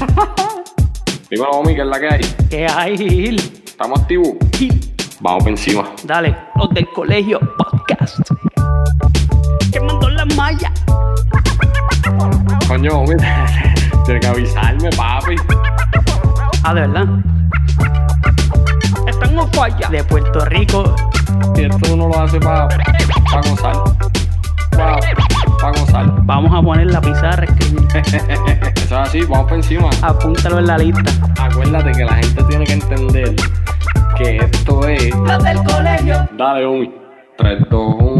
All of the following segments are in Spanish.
Dímelo, Omi, ¿qué es la que hay? ¿Qué hay, Gil? ¿Estamos activos? Gil, Vamos por encima. Dale, los del colegio podcast. ¿Qué mandó la malla? Coño, Omi, tienes que avisarme, papi. Ah, de verdad. Están en falla. De Puerto Rico. Y esto uno lo hace para pa gozar. Para pa gozar. Vamos a poner la pizarra, escribir. Eso es así, vamos por encima. Apúntalo en la lista. Acuérdate que la gente tiene que entender que esto es. Los del colegio. Dale, Omi. 3, 2, 1.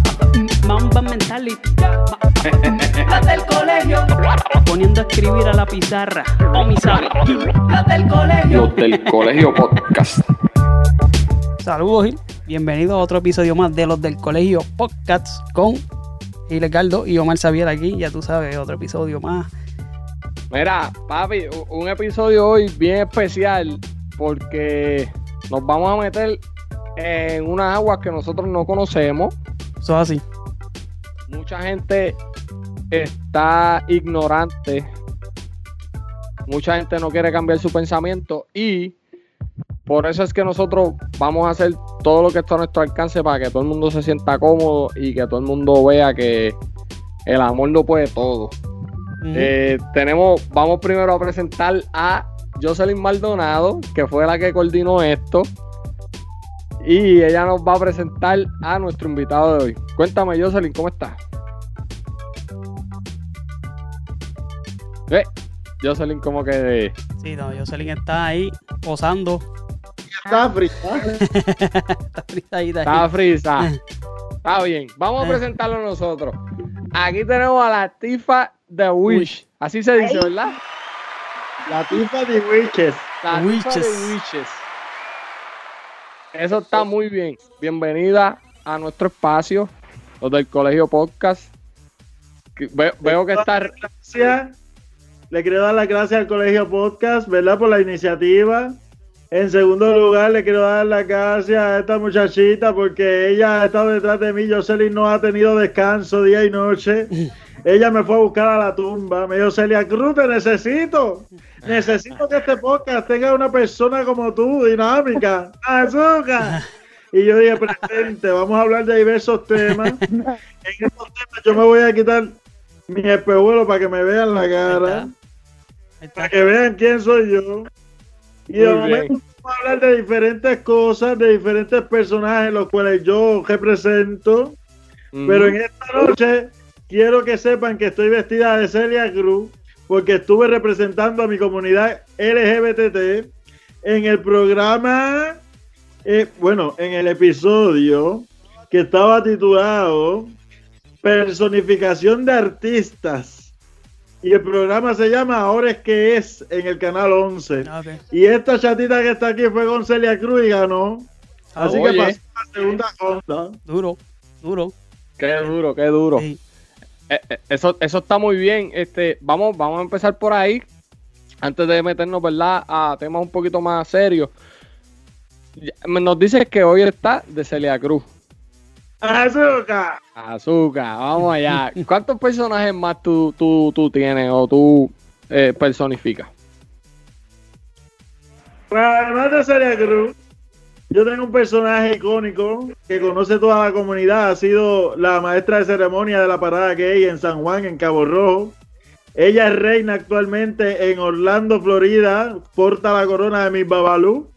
Ma- Mamba mentality. La del colegio. Poniendo a escribir a la pizarra. O mi sabe. La del colegio. Los del colegio podcast. Saludos, Gil. Bienvenido a otro episodio más de los del colegio podcast con Gil Edgardo y Omar Xavier aquí. Ya tú sabes, otro episodio más. Mira, papi, un episodio hoy bien especial porque nos vamos a meter en unas aguas que nosotros no conocemos. Eso es así. Mucha gente está ignorante. Mucha gente no quiere cambiar su pensamiento y por eso es que nosotros vamos a hacer todo lo que está a nuestro alcance para que todo el mundo se sienta cómodo y que todo el mundo vea que el amor lo puede todo. Eh, tenemos, vamos primero a presentar a Jocelyn Maldonado, que fue la que coordinó esto. Y ella nos va a presentar a nuestro invitado de hoy. Cuéntame, Jocelyn, ¿cómo estás? Eh, Jocelyn, como que. Sí, no, Jocelyn está ahí posando. Está fría. Está fritadita Está ahí. frisa. Está bien. Vamos a Eh. presentarlo nosotros. Aquí tenemos a la Tifa de Wish. Así se dice, ¿verdad? La tifa de Witches. La Tifa de Witches. Eso está muy bien. Bienvenida a nuestro espacio, los del Colegio Podcast. Ve- Veo que está. Gracias. Le quiero dar las gracias al Colegio Podcast, ¿verdad? Por la iniciativa. En segundo lugar, le quiero dar las gracias a esta muchachita porque ella ha estado detrás de mí. Jocelyn no ha tenido descanso día y noche. Ella me fue a buscar a la tumba. Me dijo, Celia Cruz, te necesito. Necesito que este podcast tenga una persona como tú, dinámica. ¡Azúcar! Y yo dije, presente, vamos a hablar de diversos temas. En estos temas yo me voy a quitar mi espejuelo para que me vean la cara, para que vean quién soy yo. Y de momento vamos a hablar de diferentes cosas, de diferentes personajes, los cuales yo represento. Pero en esta noche quiero que sepan que estoy vestida de Celia Cruz porque estuve representando a mi comunidad LGBT en el programa, eh, bueno, en el episodio que estaba titulado Personificación de Artistas. Y el programa se llama Ahora es que es en el canal 11. Ok. Y esta chatita que está aquí fue con Celia Cruz y ganó. Así Oye. que pasó a la segunda ronda. Duro, duro. Qué duro, qué duro. Sí. Eh, eh, eso, eso está muy bien. Este, vamos, vamos a empezar por ahí. Antes de meternos, ¿verdad? A temas un poquito más serios. Nos dices que hoy está de Celia Cruz. ¡Azúcar! Azúcar, vamos allá. ¿Cuántos personajes más tú, tú, tú tienes o tú eh, personificas? Pues, Además de Celia Cruz, yo tengo un personaje icónico que conoce toda la comunidad. Ha sido la maestra de ceremonia de la parada gay en San Juan, en Cabo Rojo. Ella es reina actualmente en Orlando, Florida. Porta la corona de Miss Babalú.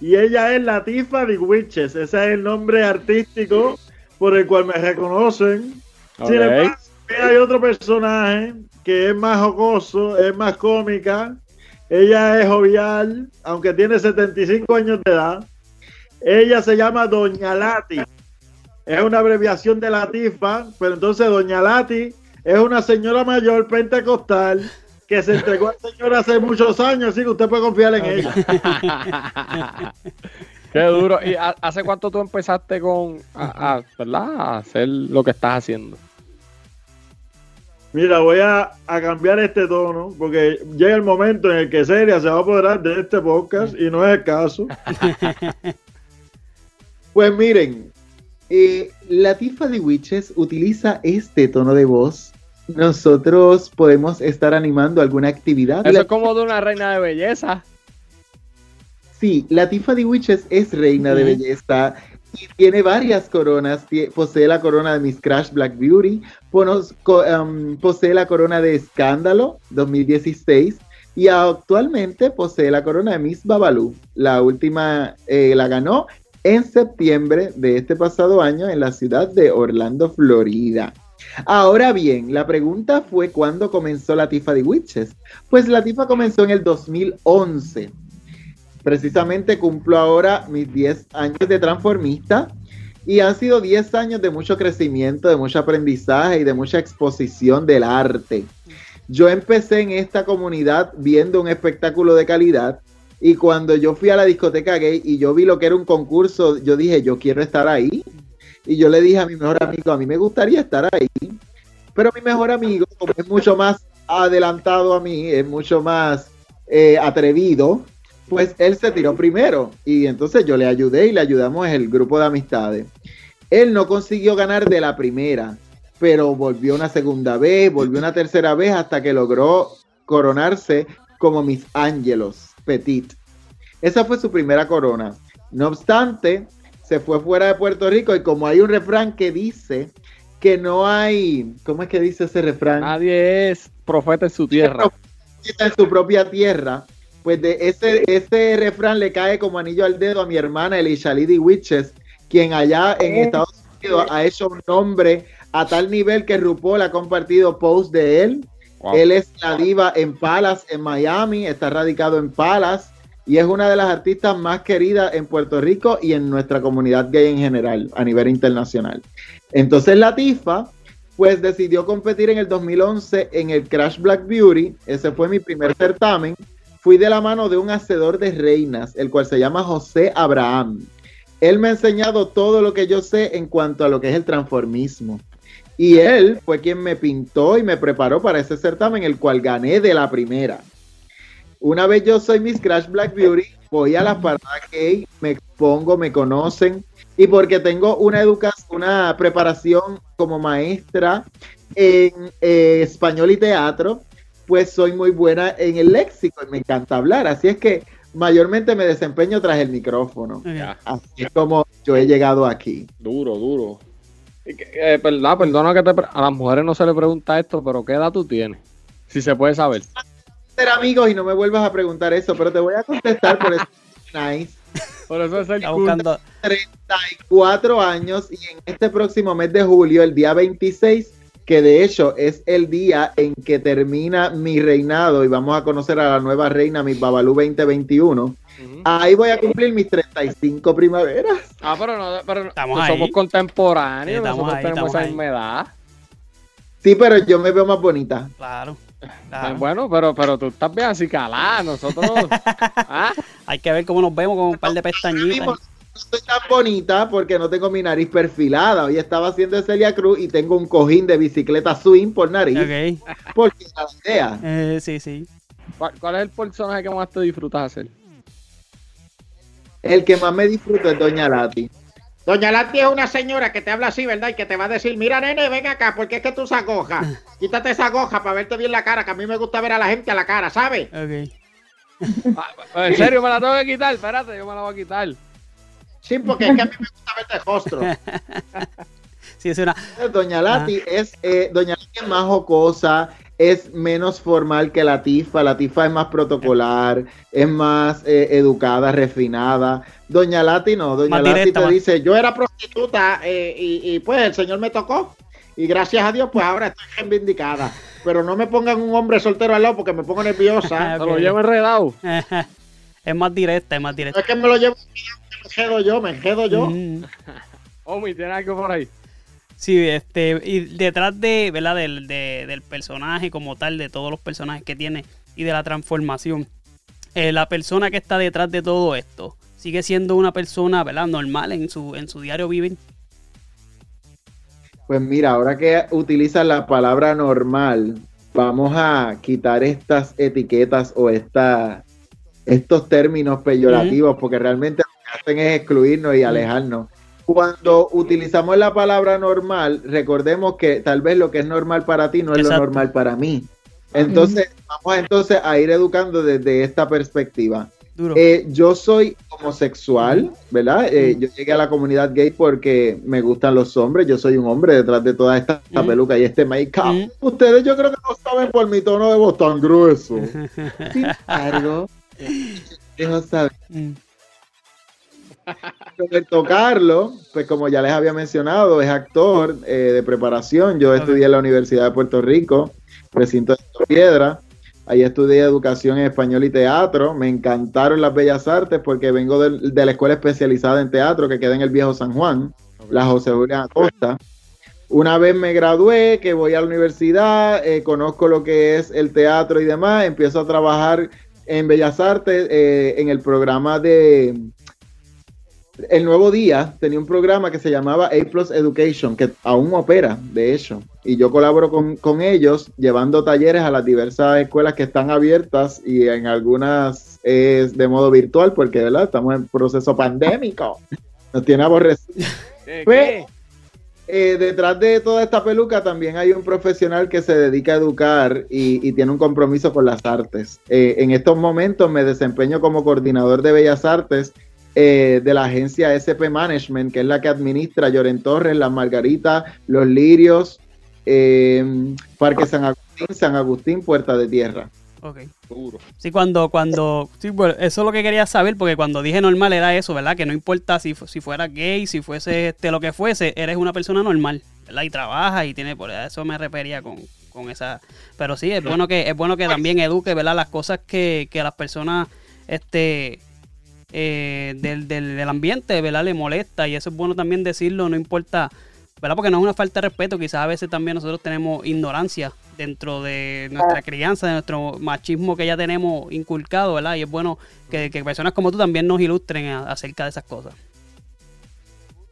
Y ella es la Tifa de Witches. Ese es el nombre artístico por el cual me reconocen. Sin Ok. embargo, hay otro personaje que es más jocoso, es más cómica. Ella es jovial, aunque tiene 75 años de edad. Ella se llama Doña Lati. Es una abreviación de Latifa, pero entonces Doña Lati es una señora mayor pentecostal que se entregó al Señor hace muchos años, así que usted puede confiar en ella. Qué duro. ¿Y ha- hace cuánto tú empezaste con a, a- ¿verdad? a hacer lo que estás haciendo? Mira, voy a, a cambiar este tono porque llega el momento en el que Celia se va a apoderar de este podcast y no es el caso. Pues miren, eh, la Tifa de Witches utiliza este tono de voz. Nosotros podemos estar animando alguna actividad. Eso La- es como de una reina de belleza. Sí, la Tifa de Witches es reina de belleza y tiene varias coronas. Posee la corona de Miss Crash Black Beauty, um, posee la corona de Escándalo 2016 y actualmente posee la corona de Miss Babalu. La última eh, la ganó en septiembre de este pasado año en la ciudad de Orlando, Florida. Ahora bien, la pregunta fue cuándo comenzó la Tifa de Witches. Pues la Tifa comenzó en el 2011 precisamente cumplo ahora mis 10 años de transformista y han sido 10 años de mucho crecimiento, de mucho aprendizaje y de mucha exposición del arte. Yo empecé en esta comunidad viendo un espectáculo de calidad y cuando yo fui a la discoteca gay y yo vi lo que era un concurso, yo dije, yo quiero estar ahí. Y yo le dije a mi mejor amigo, a mí me gustaría estar ahí. Pero mi mejor amigo, como es mucho más adelantado a mí, es mucho más eh, atrevido, pues él se tiró primero y entonces yo le ayudé y le ayudamos el grupo de amistades. Él no consiguió ganar de la primera, pero volvió una segunda vez, volvió una tercera vez hasta que logró coronarse como Miss Angelos Petit. Esa fue su primera corona. No obstante, se fue fuera de Puerto Rico y como hay un refrán que dice que no hay, ¿cómo es que dice ese refrán? Nadie es profeta en su tierra. en su propia tierra, pues de ese, ese refrán le cae como anillo al dedo a mi hermana Elisha Lady Witches, quien allá en Estados Unidos ha hecho un nombre a tal nivel que RuPaul ha compartido posts de él. Wow. Él es la diva en Palas, en Miami, está radicado en Palas y es una de las artistas más queridas en Puerto Rico y en nuestra comunidad gay en general, a nivel internacional. Entonces la Tifa, pues decidió competir en el 2011 en el Crash Black Beauty. Ese fue mi primer certamen. Fui de la mano de un hacedor de reinas, el cual se llama José Abraham. Él me ha enseñado todo lo que yo sé en cuanto a lo que es el transformismo. Y él fue quien me pintó y me preparó para ese certamen, el cual gané de la primera. Una vez yo soy Miss Crash Black Beauty, voy a las paradas gay, me expongo, me conocen, y porque tengo una educación, una preparación como maestra en eh, español y teatro, pues soy muy buena en el léxico y me encanta hablar. Así es que mayormente me desempeño tras el micrófono. Así es como yo he llegado aquí. duro, duro. Y que, eh, perdona, perdona que te a las mujeres no se le pregunta esto, pero ¿qué edad tú tienes? Si se puede saber. Ser amigos y no me vuelvas a preguntar eso, pero te voy a contestar por eso. Nice. Por eso es el Está buscando. 34 años y en este próximo mes de julio, el día 26, que de hecho es el día en que termina mi reinado y vamos a conocer a la nueva reina, mi Babalú 2021. Ujú. Ahí voy a cumplir mis 35 primaveras. Ah, pero no, pero Estamos ahí. somos contemporáneos, Sí, estamos nosotros ahí, tenemos estamos esa ahí. misma edad. Sí, pero yo me veo más bonita. Claro. Eh, claro. Bueno, pero, pero tú estás bien así calada, nosotros. ¿Ah? Hay que ver cómo nos vemos con un par de pestañitas. No estoy tan bonita porque no tengo mi nariz perfilada. Hoy estaba haciendo Celia Cruz y tengo un cojín de bicicleta swing por nariz. Ok. Porque la idea. Eh, sí, sí. ¿Cuál, cuál es el personaje que más te disfrutas hacer? El que más me disfruto es Doña Lati. Doña Lati es una señora que te habla así, ¿verdad? Y que te va a decir, mira, nene, ven acá, porque es que tú usas goja. Quítate esa goja para verte bien la cara, que a mí me gusta ver a la gente a la cara, ¿sabes? Ok. Ah, en serio, me la tengo que quitar. Espérate, yo me la voy a quitar. Sí, porque es que a mí me gusta verte el rostro. Sí, es una. Doña Lati es eh, Doña Lati es más jocosa, es menos formal que la Tifa. La Tifa es más protocolar, es más eh, educada, refinada. Doña Lati no, Doña Más Lati directa, te más- dice, yo era prostituta eh, y, y, pues el señor me tocó. Y gracias a Dios, pues ahora estoy reivindicada. Pero no me pongan un hombre soltero al lado porque me pongo nerviosa. Se lo llevo enredado. es más directa, es más directa. es que me lo llevo, me enjedo yo, me enjedo yo. Mm. Omi, ¿tienes algo por ahí? Sí, este, y detrás de, ¿verdad? Del, de- del personaje como tal, de todos los personajes que tiene y de la transformación, eh, la persona que está detrás de todo esto sigue siendo una persona, ¿verdad? Normal en su, en su diario vivir. Pues mira, ahora que utilizas la palabra normal, vamos a quitar estas etiquetas o esta, estos términos peyorativos, porque realmente lo que hacen es excluirnos y alejarnos. Cuando utilizamos la palabra normal, recordemos que tal vez lo que es normal para ti no es Exacto. lo normal para mí. Entonces, vamos entonces a ir educando desde esta perspectiva. Eh, yo soy homosexual, ¿verdad? Eh, yo llegué a la comunidad gay porque me gustan los hombres. Yo soy un hombre detrás de toda esta peluca y este make-up. Ustedes yo creo que no saben por mi tono de voz tan grueso. Sin embargo, dejo saber. Roberto Carlos, pues como ya les había mencionado, es actor eh, de preparación. Yo estudié en la Universidad de Puerto Rico, recinto de Piedra. Ahí estudié educación en español y teatro. Me encantaron las bellas artes porque vengo del- de, la escuela especializada en teatro que queda en el viejo San Juan, la José Julián Acosta. Una vez me gradué, que voy a la universidad, eh, conozco lo que es el teatro y demás, empiezo a trabajar en Bellas Artes eh, en el programa de el Nuevo Día tenía un programa que se llamaba A Plus Education, que aún opera, de hecho. Y yo colaboro con, con ellos, llevando talleres a las diversas escuelas que están abiertas y en algunas es de modo virtual, porque ¿verdad? estamos en proceso pandémico. Nos tiene aborrecido. ¿Qué? Pues, eh, detrás de toda esta peluca también hay un profesional que se dedica a educar y, y tiene un compromiso con las artes. Eh, en estos momentos me desempeño como coordinador de Bellas Artes eh, de la agencia SP Management, que es la que administra Lloren Torres, Las Margaritas, Los Lirios, eh, Parque San Agustín, San Agustín, Puerta de Tierra. ok. Duro. Sí, cuando, cuando, sí, bueno, eso es lo que quería saber, porque cuando dije normal era eso, ¿verdad? Que no importa si, si fuera gay, si fuese este, lo que fuese, eres una persona normal, ¿verdad? Y trabaja y tiene, por eso me refería con, con esa. Pero sí, es bueno que, es bueno que también eduque, ¿verdad? Las cosas que, que a las personas, este, eh, del, del, del ambiente, ¿verdad? Le molesta y eso es bueno también decirlo, no importa, ¿verdad? Porque no es una falta de respeto, quizás a veces también nosotros tenemos ignorancia dentro de nuestra crianza, de nuestro machismo que ya tenemos inculcado, ¿verdad? Y es bueno que, que personas como tú también nos ilustren a- acerca de esas cosas.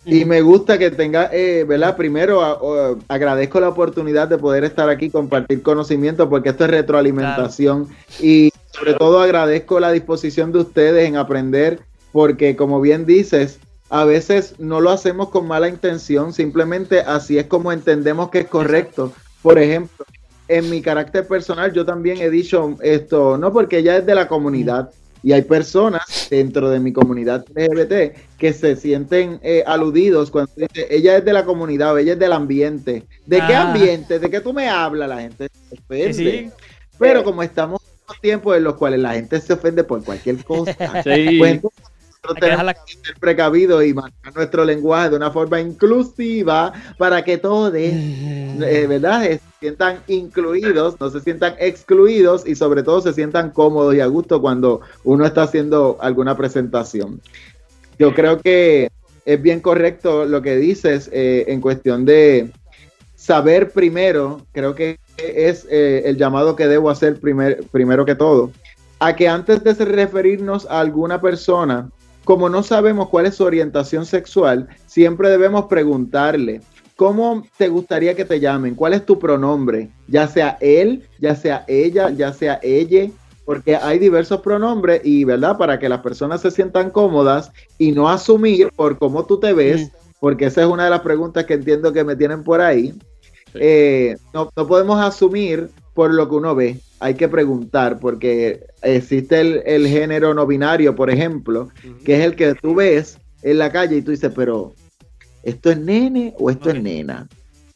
Y me gusta que tenga, eh, ¿verdad? Primero a- o- agradezco la oportunidad de poder estar aquí, compartir conocimiento, porque esto es retroalimentación. Y sobre todo agradezco la disposición de ustedes en aprender, porque como bien dices, a veces no lo hacemos con mala intención, simplemente así es como entendemos que es correcto. Por ejemplo, en mi carácter personal, yo también he dicho esto, no porque ella es de la comunidad, y hay personas dentro de mi comunidad LGBT que se sienten eh, aludidos cuando dice ella es de la comunidad o ella es del ambiente. ¿De qué Ah. ambiente? ¿De qué tú me hablas? La gente. Sí, sí. Pero como estamos tiempos en los cuales la gente se ofende por cualquier cosa, Sí. pues nosotros Hay que tenemos dejarla- que ser precavidos y manejar nuestro lenguaje de una forma inclusiva para que todos, eh, ¿verdad? Se sientan incluidos, no se sientan excluidos y sobre todo se sientan cómodos y a gusto cuando uno está haciendo alguna presentación. Yo creo que es bien correcto lo que dices eh, en cuestión de saber primero, creo que es eh, el llamado que debo hacer primer- primero que todo, a que antes de referirnos a alguna persona, como no sabemos cuál es su orientación sexual, siempre debemos preguntarle, ¿cómo te gustaría que te llamen? ¿Cuál es tu pronombre? Ya sea él, ya sea ella, ya sea ella, porque hay diversos pronombres y, ¿verdad? Para que las personas se sientan cómodas y no asumir por cómo tú te ves, porque esa es una de las preguntas que entiendo que me tienen por ahí. Eh, no, no podemos asumir por lo que uno ve, hay que preguntar, porque existe el, el género no binario, por ejemplo, que es el que tú ves en la calle y tú dices, pero ¿esto es nene o esto es nena?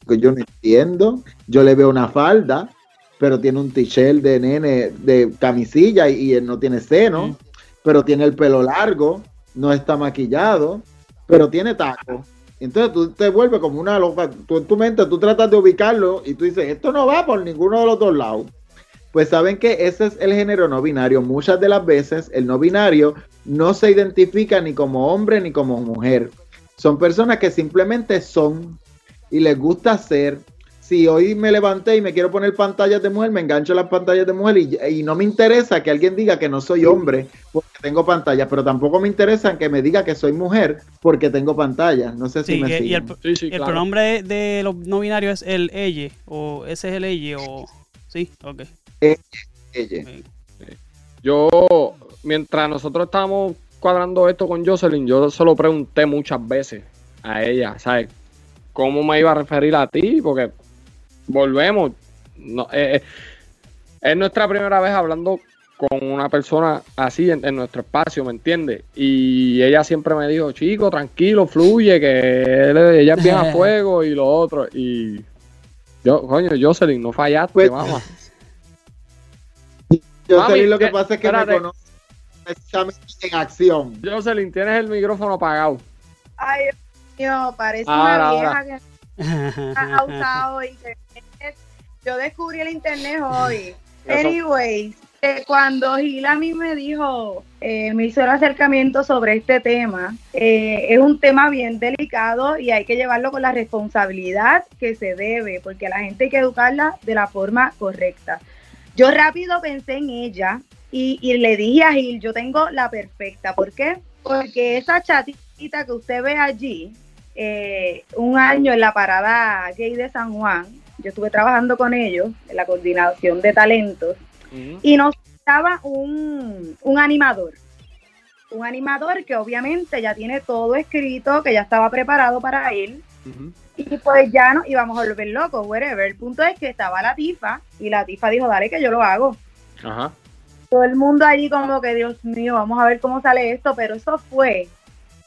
Porque yo no entiendo, yo le veo una falda, pero tiene un t-shirt de nene de camisilla y, y él no tiene seno, pero tiene el pelo largo, no está maquillado, pero tiene taco. Entonces tú te vuelves como una loca, tú en tu mente tú tratas de ubicarlo y tú dices, esto no va por ninguno de los dos lados. Pues saben que ese es el género no binario. Muchas de las veces el no binario no se identifica ni como hombre ni como mujer. Son personas que simplemente son. y les gusta hacer. Si hoy me levanté y me quiero poner pantallas de mujer, me engancho a las pantallas de mujer y, y no me interesa que alguien diga que no soy hombre porque tengo pantallas, pero tampoco me interesa que me diga que soy mujer porque tengo pantallas. No sé si Sí, me y, el, Sí, sí, el claro. pronombre de los no binarios es el ella, o ese es el ella, o... Sí, ok. Ella. Yo, mientras nosotros estábamos cuadrando esto con Jocelyn, yo se lo pregunté muchas veces a ella, ¿sabes? ¿Cómo me iba a referir a ti? Porque volvemos. No, eh, eh, es nuestra primera vez hablando con una persona así en, en nuestro espacio, ¿me entiendes? Y ella siempre me dijo, chico, tranquilo, fluye, que él- ella es bien a fuego y lo otro. Y yo, coño, Jocelyn, no fallaste, Pues- mamá. Sé lo que eh, pasa es que espérate. me conoce precisamente en acción. Jocelyn, tienes el micrófono apagado. Ay, Dios mío, parece Ahora, una vieja que ha usado internet. Yo descubrí el internet hoy. Anyways, eh, cuando Gil a mí me dijo, eh, me hizo el acercamiento sobre este tema, eh, es un tema bien delicado y hay que llevarlo con la responsabilidad que se debe, porque a la gente hay que educarla de la forma correcta. Yo rápido pensé en ella y, y le dije a Gil, yo tengo la perfecta. ¿Por qué? Porque esa chatita que usted ve allí, eh, un año en la parada gay de San Juan, yo estuve trabajando con ellos en la coordinación de talentos y nos estaba un, un animador. Un animador que obviamente ya tiene todo escrito, que ya estaba preparado para él. Y pues ya nos íbamos a volver locos, whatever. El punto es que estaba la tifa y la tifa dijo, dale que yo lo hago. Ajá. Todo el mundo allí como que, Dios mío, vamos a ver cómo sale esto, pero eso fue.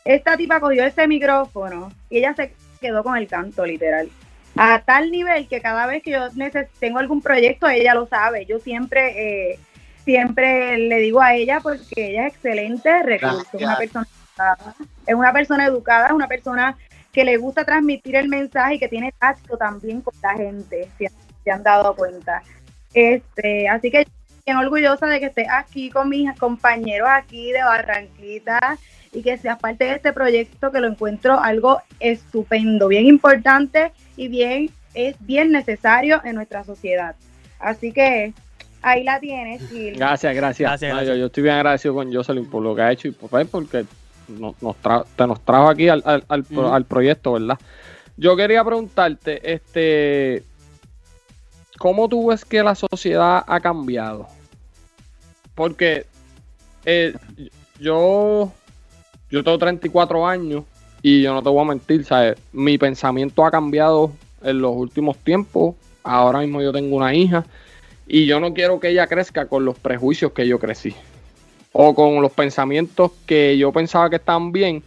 Esta tipa cogió ese micrófono y ella se quedó con el canto, literal. A tal nivel que cada vez que yo neces- tengo algún proyecto, ella lo sabe. Yo siempre, eh, siempre le digo a ella porque ella es excelente recurso, es una persona educada, es una persona educada, es una persona que le gusta transmitir el mensaje y que tiene tacto también con la gente, si se han dado cuenta. Este, así que bien orgullosa de que estés aquí con mis compañeros aquí de Barranquita y que seas parte de este proyecto que lo encuentro algo estupendo, bien importante y bien es bien necesario en nuestra sociedad. Así que ahí la tienes, Gil. Gracias, gracias. Gracias, No. Yo, yo estoy bien agradecido con Jocelyn por lo que ha hecho y por, pues, porque nos, nos tra- te nos trajo aquí al, al- al proyecto, ¿verdad? Yo quería preguntarte, este, ¿cómo tú ves que la sociedad ha cambiado? Porque eh, yo, yo tengo 34 años y yo no te voy a mentir, ¿sabes? Mi pensamiento ha cambiado en los últimos tiempos. Ahora mismo yo tengo una hija y yo no quiero que ella crezca con los prejuicios que yo crecí o con los pensamientos que yo pensaba que estaban bien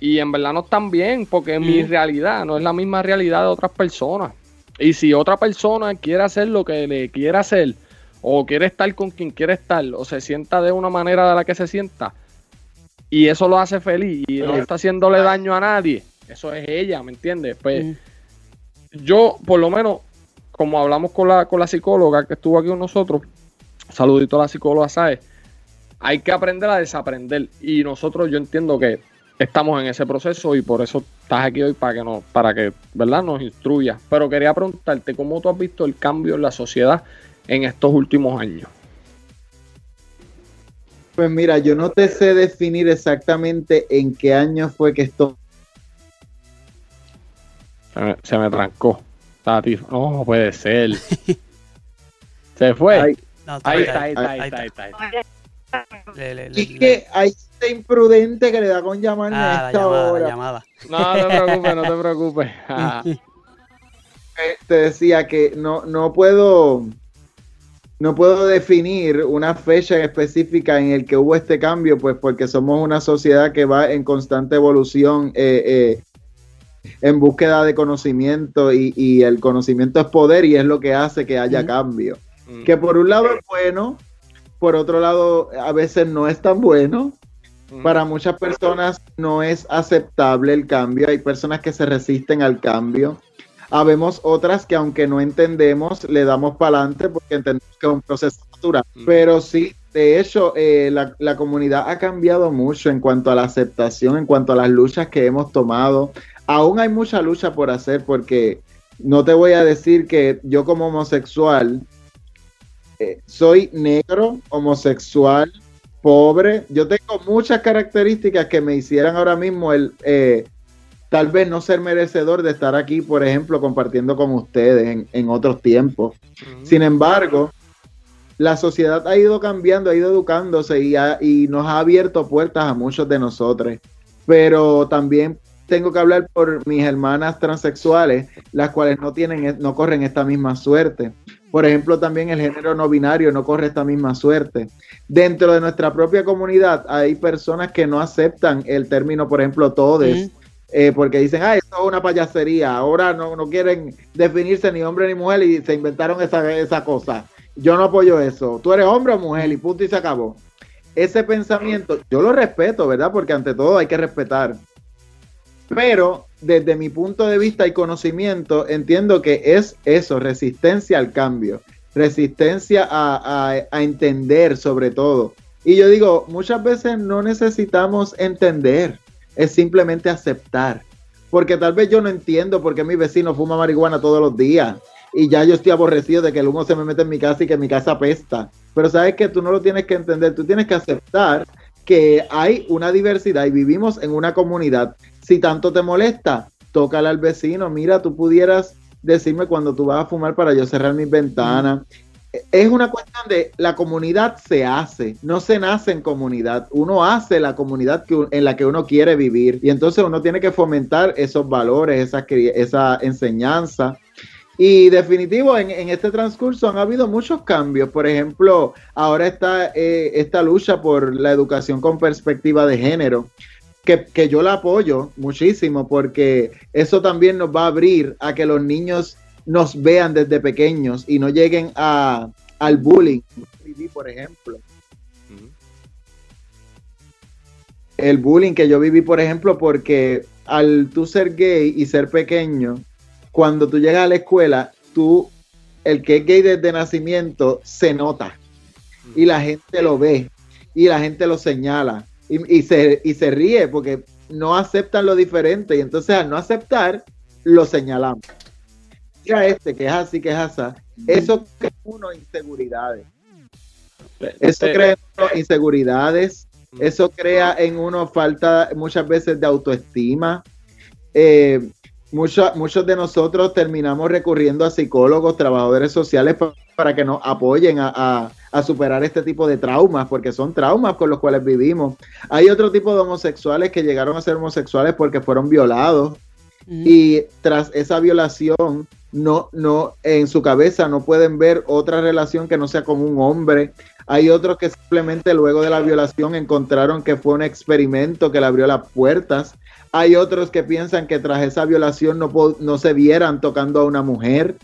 y en verdad no están bien porque mi realidad, no es la misma realidad de otras personas. Y si otra persona quiere hacer lo que le quiere hacer o quiere estar con quien quiere estar o se sienta de una manera de la que se sienta y eso lo hace feliz y no está haciéndole daño a nadie, eso es ella, ¿me entiendes? Pues Mm. yo, por lo menos, como hablamos con la, con la psicóloga que estuvo aquí con nosotros, saludito a la psicóloga, ¿sabes? Hay que aprender a desaprender. Y nosotros, yo entiendo que estamos en ese proceso y por eso estás aquí hoy para que nos, para que, ¿verdad? Nos instruya. Pero quería preguntarte, ¿cómo tú has visto el cambio en la sociedad en estos últimos años? Pues mira, yo no te sé definir exactamente en qué año fue que esto Se me, se me trancó. Tati, no puede ser. Se fue. Ay, No, está ahí está, ahí está, ahí está, ahí está. está. ahí está. Le- le- le- que imprudente que le da con llamarme Ah, a la esta llamada, hora. la llamada. No te preocupes, no te preocupes. Ah, Eh, Te decía que no, no puedo no puedo definir una fecha específica en el que hubo este cambio, pues porque somos una sociedad que va en constante evolución, eh, eh, en búsqueda de conocimiento y, y el conocimiento es poder y es lo que hace que haya cambio. mm. Que por un lado es bueno, por otro lado a veces no es tan bueno. Mm. Para muchas personas no es aceptable el cambio, hay personas que se resisten al cambio. Habemos otras que aunque no entendemos, le damos para adelante porque entendemos que es un proceso natural. Mm. Pero sí, de hecho, eh, la, la comunidad ha cambiado mucho en cuanto a la aceptación, en cuanto a las luchas que hemos tomado. aún hay mucha lucha por hacer porque no te voy a decir que yo como homosexual eh, soy negro, homosexual, pobre. Yo tengo muchas características que me hicieran ahora mismo el eh, tal vez no ser merecedor de estar aquí, por ejemplo, compartiendo con ustedes en, en otros tiempos. Sin embargo, la sociedad ha ido cambiando, ha ido educándose y, ha- y nos ha abierto puertas a muchos de nosotros. Pero también tengo que hablar por mis hermanas transexuales, las cuales no tienen, no corren esta misma suerte. Por ejemplo, también el género no binario no corre esta misma suerte. Dentro de nuestra propia comunidad hay personas que no aceptan el término, por ejemplo, todes. Eh, porque dicen, ah, esto es una payasería, ahora no, no quieren definirse ni hombre ni mujer y se inventaron esa, esa cosa. Yo no apoyo eso. Tú eres hombre o mujer y punto y se acabó. Ese pensamiento, yo lo respeto, ¿verdad? Porque ante todo hay que respetar. Pero desde mi punto de vista y conocimiento, entiendo que es eso, resistencia al cambio, resistencia a- a entender sobre todo. Y yo digo, muchas veces no necesitamos entender, es simplemente aceptar. Porque tal vez yo no entiendo por qué mi vecino fuma marihuana todos los días y ya yo estoy aborrecido de que el humo se me mete en mi casa y que mi casa apesta. Pero sabes que tú no lo tienes que entender, tú tienes que aceptar que hay una diversidad y vivimos en una comunidad. Si tanto te molesta, tócale al vecino. Mira, tú pudieras decirme cuando tú vas a fumar para yo cerrar mis ventanas. Es una cuestión de la comunidad se hace, no se nace en comunidad. Uno hace la comunidad que, en la que uno quiere vivir y entonces uno tiene que fomentar esos valores, esa, enseñanza. Y definitivo, en, en este transcurso han habido muchos cambios. Por ejemplo, ahora está eh, esta lucha por la educación con perspectiva de género, que, que yo la apoyo muchísimo porque eso también nos va a abrir a que los niños nos vean desde pequeños y no lleguen a, al bullying. Por ejemplo, el bullying que yo viví, por ejemplo, porque al tú ser gay y ser pequeño, cuando tú llegas a la escuela, tú, el que es gay desde nacimiento, se nota y la gente lo ve y la gente lo señala y, y se, y se ríe porque no aceptan lo diferente y entonces al no aceptar, lo señalamos. Mira este, que es así, que es así. Eso crea en uno inseguridades. Eso crea en uno inseguridades. Eso crea en uno falta muchas veces de autoestima. Eh, mucho- muchos de nosotros terminamos recurriendo a psicólogos, trabajadores sociales pa- para que nos apoyen a, a- a superar este tipo de traumas, porque son traumas con los cuales vivimos. Hay otro tipo de homosexuales que llegaron a ser homosexuales porque fueron violados Ujú. y tras esa violación no no en su cabeza no pueden ver otra relación que no sea con un hombre. Hay otros que simplemente luego de la violación encontraron que fue un experimento que le abrió las puertas. Hay otros que piensan que tras esa violación no, no se vieran tocando a una mujer.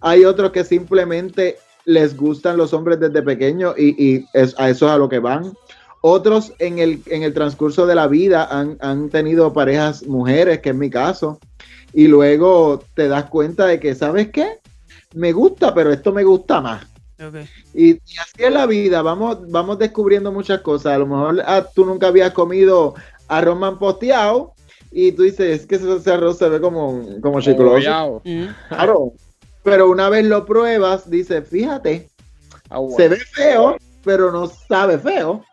Hay otros que simplemente les gustan los hombres desde pequeños y, y es, a eso es a lo que van. Otros en el, en el transcurso de la vida han, han tenido parejas mujeres, que es mi caso, y luego te das cuenta de que, ¿sabes qué? Me gusta, pero esto me gusta más. Y, y así es la vida, vamos, vamos descubriendo muchas cosas. A lo mejor ah, tú nunca habías comido arroz manposteado y tú dices, es que ese, arroz se ve como, como chicloso. Ujú. Claro. Pero una vez lo pruebas, dices, fíjate, Ah, se ve feo, pero no sabe feo.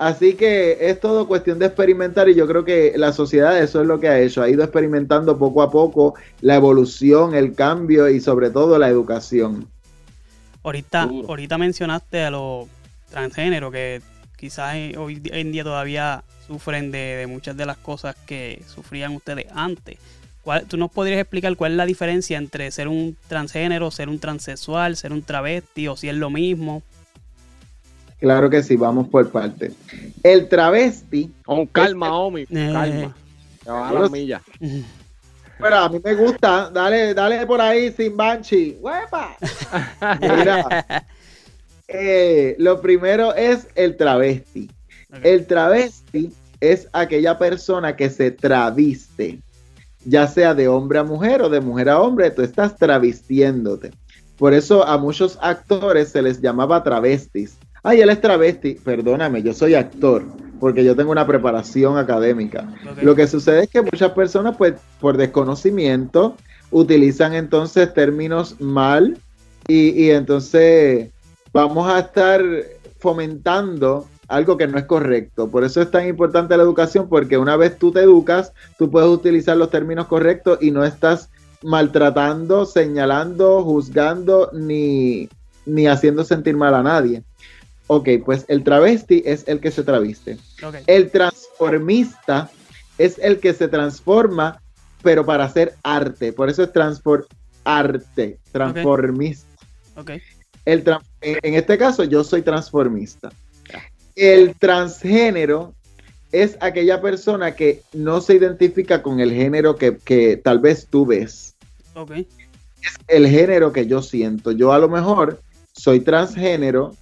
Así que es todo cuestión de experimentar y yo creo que la sociedad eso es lo que ha hecho, ha ido experimentando poco a poco la evolución, el cambio y sobre todo la educación. Ahorita, ahorita mencionaste a los transgéneros que quizás hoy en día todavía sufren de, de muchas de las cosas que sufrían ustedes antes. ¿Cuál- ¿Tú nos podrías explicar cuál es la diferencia entre ser un transgénero, ser un transexual, ser un travesti o si es lo mismo? Claro que sí, vamos por parte. El travesti, Con calma, Omi. con Eh. Calma. Te va a millas. pero a mí me gusta, dale, dale por ahí sin banshee. ¡Huepa! Mira, eh, lo primero es el travesti. El travesti es aquella persona que se traviste, ya sea de hombre a mujer o de mujer a hombre, tú estás travestiéndote. Por eso a muchos actores se les llamaba travestis. Ay, él es travesti, perdóname, yo soy actor. porque yo tengo una preparación académica. Lo que sucede es que muchas personas, pues, por desconocimiento, utilizan entonces términos mal y, y entonces vamos a estar fomentando algo que no es correcto. Por eso es tan importante la educación, porque una vez tú te educas, tú puedes utilizar los términos correctos y no estás maltratando, señalando, juzgando, ni, ni haciendo sentir mal a nadie. Ok, pues el travesti es el que se traviste. El transformista es el que se transforma, pero para hacer arte. Por eso es transfor arte, transformista. Ok. El en, este caso, yo soy transformista. El transgénero es aquella persona que no se identifica con el género que, que tal vez tú ves. Ok. El género que yo siento. Yo a lo mejor soy transgénero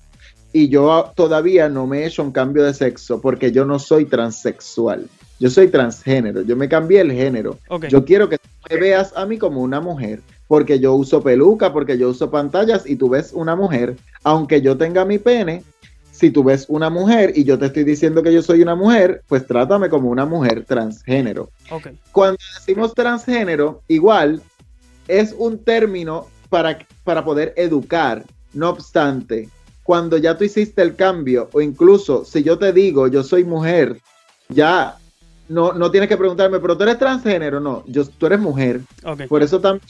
y yo todavía no me he hecho un cambio de sexo porque yo no soy transexual. Yo soy transgénero. Yo me cambié el género. Yo quiero que tú me veas a mí como una mujer, porque yo uso peluca, porque yo uso pantallas y tú ves una mujer, aunque yo tenga mi pene, si tú ves una mujer y yo te estoy diciendo que yo soy una mujer, pues trátame como una mujer transgénero. Cuando decimos transgénero, igual es un término para, para poder educar. No obstante, cuando ya tú hiciste el cambio, o incluso si yo te digo yo soy mujer, ya no, no tienes que preguntarme, pero tú eres transgénero, no, yo, tú eres mujer. Por eso también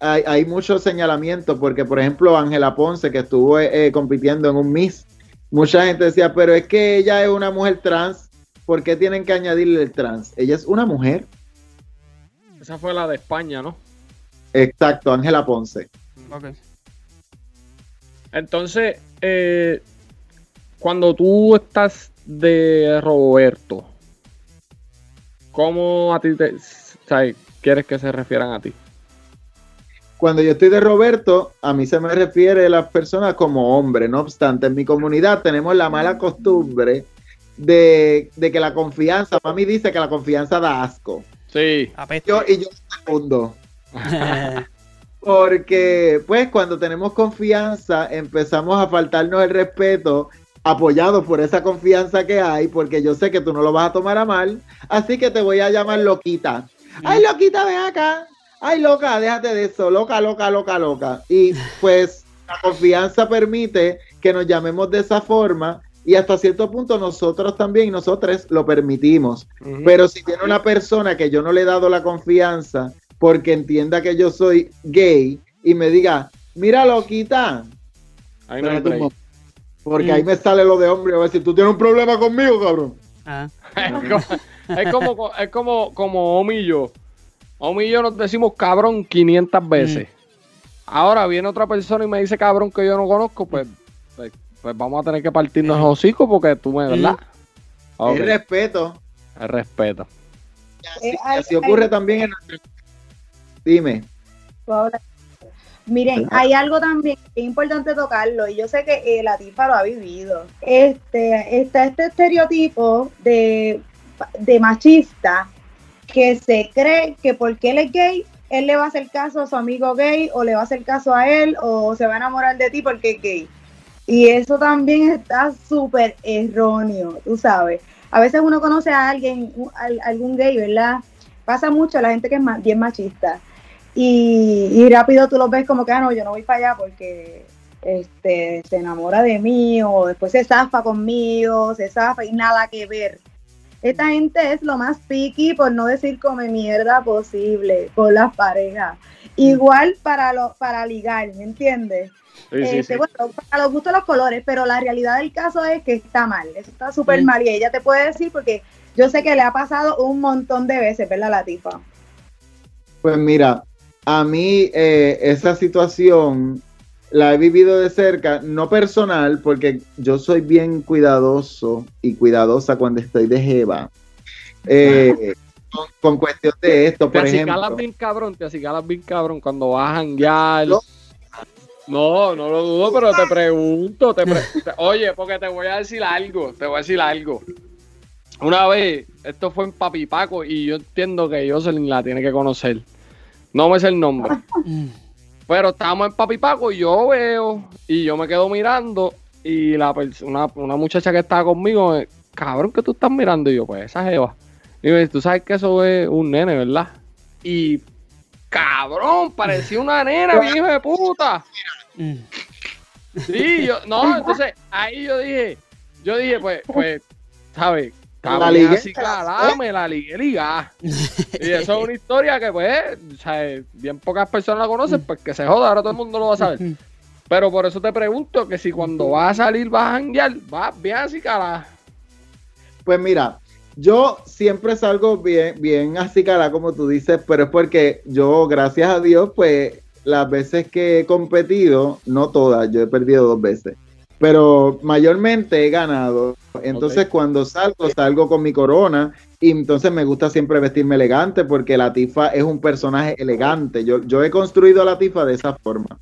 hay, hay mucho señalamiento, porque por ejemplo Ángela Ponce, que estuvo eh, eh, compitiendo en un Miss, mucha gente decía, pero es que ella es una mujer trans, ¿por qué tienen que añadirle el trans? Ella es una mujer. Esa fue la de España, ¿no? Exacto, Ángela Ponce. Ok. Entonces, eh, cuando tú estás de Roberto, ¿cómo a ti te, sabes, quieres que se refieran a ti? Cuando yo estoy de Roberto, a mí se me refiere las personas como hombre. No obstante, en mi comunidad tenemos la mala costumbre de, de que la confianza, mami dice que la confianza da asco. Sí. Yo, y yo segundo. Porque, pues, cuando tenemos confianza, empezamos a faltarnos el respeto, apoyados por esa confianza que hay, porque yo sé que tú no lo vas a tomar a mal, así que te voy a llamar loquita. Ay, loquita, ven acá. Ay, loca, déjate de eso. Loca, loca, loca, loca. Y pues la confianza permite que nos llamemos de esa forma y hasta cierto punto nosotros también, nosotros lo permitimos. Pero si tiene una persona que yo no le he dado la confianza porque entienda que yo soy gay y me diga, mira loquita, Ahí no hay porque Mm. ahí me sale lo de hombre, va a decir, tú tienes un problema conmigo, cabrón. Ajá. es como, es como, como, Omi y yo. Omi y yo nos decimos cabrón 500 veces. Ahora viene otra persona y me dice cabrón que yo no conozco, pues, pues, pues vamos a tener que partirnos los hocicos porque tú me, ¿verdad? Ok, El respeto. el respeto. Y así, Eh, y hay- así ocurre también en nuestro- Dime. Miren, hay algo también que es importante tocarlo y yo sé que eh, la tifa lo ha vivido. Este, está este estereotipo de, de machista que se cree que porque él es gay, él le va a hacer caso a su amigo gay o le va a hacer caso a él o se va a enamorar de ti porque es gay. Y eso también está súper erróneo, tú sabes. A veces uno conoce a alguien, al- algún gay, ¿verdad? Pasa mucho a la gente que es bien machista y, y rápido tú lo ves como que, ah, no, yo no voy para allá porque este, se enamora de mí o después se zafa conmigo, se zafa y nada que ver. Esta gente es lo más picky, por no decir come mierda posible, con las parejas. Igual para, lo, para ligar, ¿me entiendes? Sí, Este, sí. Bueno, para los gustos los colores, pero la realidad del caso es que está mal, eso está súper Mm. mal y ella te puede decir porque yo sé que le ha pasado un montón de veces, ¿verdad, Latifa? Pues mira, a mí eh, esa situación la he vivido de cerca, no personal, porque yo soy bien cuidadoso y cuidadosa cuando estoy de jeva. Eh, con, con cuestión de esto, Te por acicalas ejemplo. bien cabrón, te acicalas bien cabrón cuando vas a janguear. No. No, no lo dudo, pero te pregunto. Te pre- te- oye, porque te voy a decir algo, te voy a decir algo. Una vez, esto fue en Papipaco y yo entiendo que Jocelyn la tiene que conocer. No me sé el nombre. Pero estábamos en Papipaco y yo veo y yo me quedo mirando y la pers- una, una muchacha que estaba conmigo, eh, cabrón, que tú estás mirando? Y yo, pues esa jeva. Y me dice, tú sabes que eso es un nene, ¿verdad? Y, cabrón, parecía una nena, mi hijo de puta. Mm. Sí, yo, no, entonces ahí yo dije, yo dije, pues, pues, ¿sabes? La ligué, así calada, me la ligué liga. Y eso es una historia que, pues, bien pocas personas la conocen, pues que se joda, ahora todo el mundo lo va a saber. Pero por eso te pregunto que si cuando vas a salir vas a janguear, vas bien así calada. Pues mira, yo siempre salgo bien, bien así cara, como tú dices, pero es porque yo, gracias a Dios, pues las veces que he competido, no todas, yo he perdido dos veces, pero mayormente he ganado. Entonces cuando salgo, salgo con mi corona y entonces me gusta siempre vestirme elegante porque la Tifa es un personaje elegante. Yo, yo he construido a la Tifa de esa forma.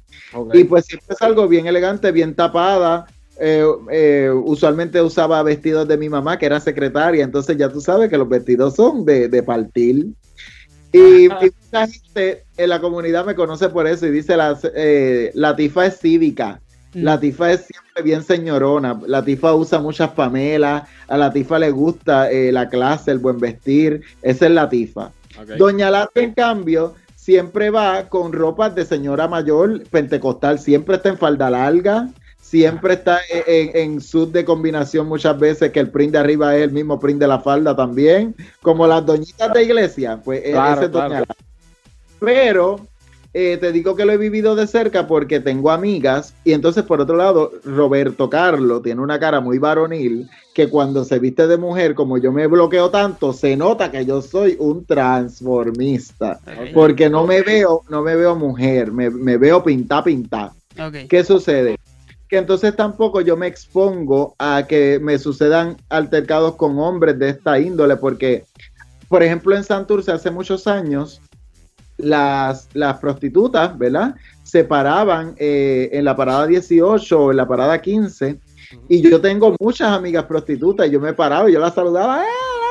Y pues siempre salgo bien elegante, bien tapada. Eh, eh, usualmente usaba vestidos de mi mamá, que era secretaria, entonces ya tú sabes que los vestidos son de, de partir. Y, y mucha gente en la comunidad me conoce por eso y dice, la, eh, la tifa es cívica. La tifa es siempre bien señorona. La tifa usa muchas pamelas. A la tifa le gusta eh, la clase, el buen vestir. Esa es la tifa. Doña Lata, en cambio, siempre va con ropas de señora mayor pentecostal, siempre está en falda larga, siempre está en, en, en suit de combinación muchas veces, que el print de arriba es el mismo print de la falda también, como las doñitas de iglesia, pues eh, Claro, ese es Doña claro. Lata. Pero eh, te digo que lo he vivido de cerca porque tengo amigas y entonces por otro lado, Roberto Carlo tiene una cara muy varonil que cuando se viste de mujer, como yo me bloqueo tanto, se nota que yo soy un transformista. Porque no me veo, no me veo mujer, me, me veo pinta pinta. ¿Qué sucede? Que entonces tampoco yo me expongo a que me sucedan altercados con hombres de esta índole, porque, por ejemplo, en Santurce hace muchos años, las, las prostitutas, ¿verdad? Se paraban eh, en la parada 18 o en la parada 15, y yo tengo muchas amigas prostitutas, y yo me paraba y yo las saludaba, ¡eh,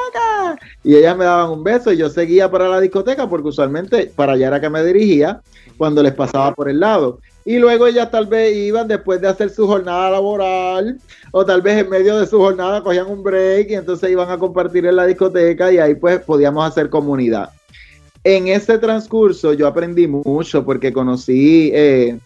loca! Y ellas me daban un beso y yo seguía para la discoteca porque usualmente para allá era que me dirigía cuando les pasaba por el lado. Y luego ellas tal vez iban después de hacer su jornada laboral o tal vez en medio de su jornada cogían un break y entonces iban a compartir en la discoteca y ahí pues podíamos hacer comunidad. En ese transcurso yo aprendí mucho porque conocí, eh,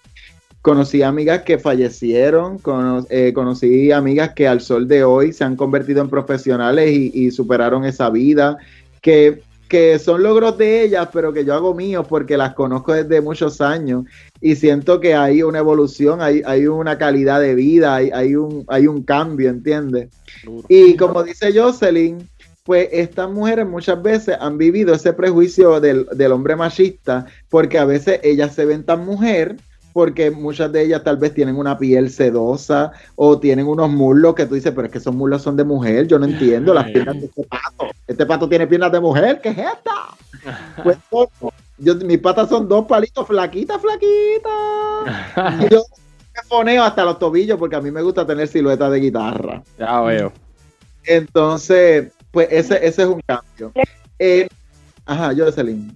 conocí amigas que fallecieron, cono- eh, conocí amigas que al sol de hoy se han convertido en profesionales y, y superaron esa vida, que, que son logros de ellas, pero que yo hago míos porque las conozco desde muchos años y siento que hay una evolución, hay, hay una calidad de vida, hay, hay, un, hay un cambio, ¿entiendes? Y como dice Jocelyn, pues estas mujeres muchas veces han vivido ese prejuicio del, del hombre machista porque a veces ellas se ven tan mujer porque muchas de ellas tal vez tienen una piel sedosa o tienen unos muslos que tú dices, pero es que esos muslos son de mujer, yo no entiendo las piernas de este pato. Este pato tiene piernas de mujer, ¿qué es esta? Pues yo, mis patas son dos palitos flaquitas, flaquitas. Y yo me foneo hasta los tobillos porque a mí me gusta tener silueta de guitarra. Ya veo. Entonces, pues ese, ese es un cambio. Eh, ajá, Jocelyn.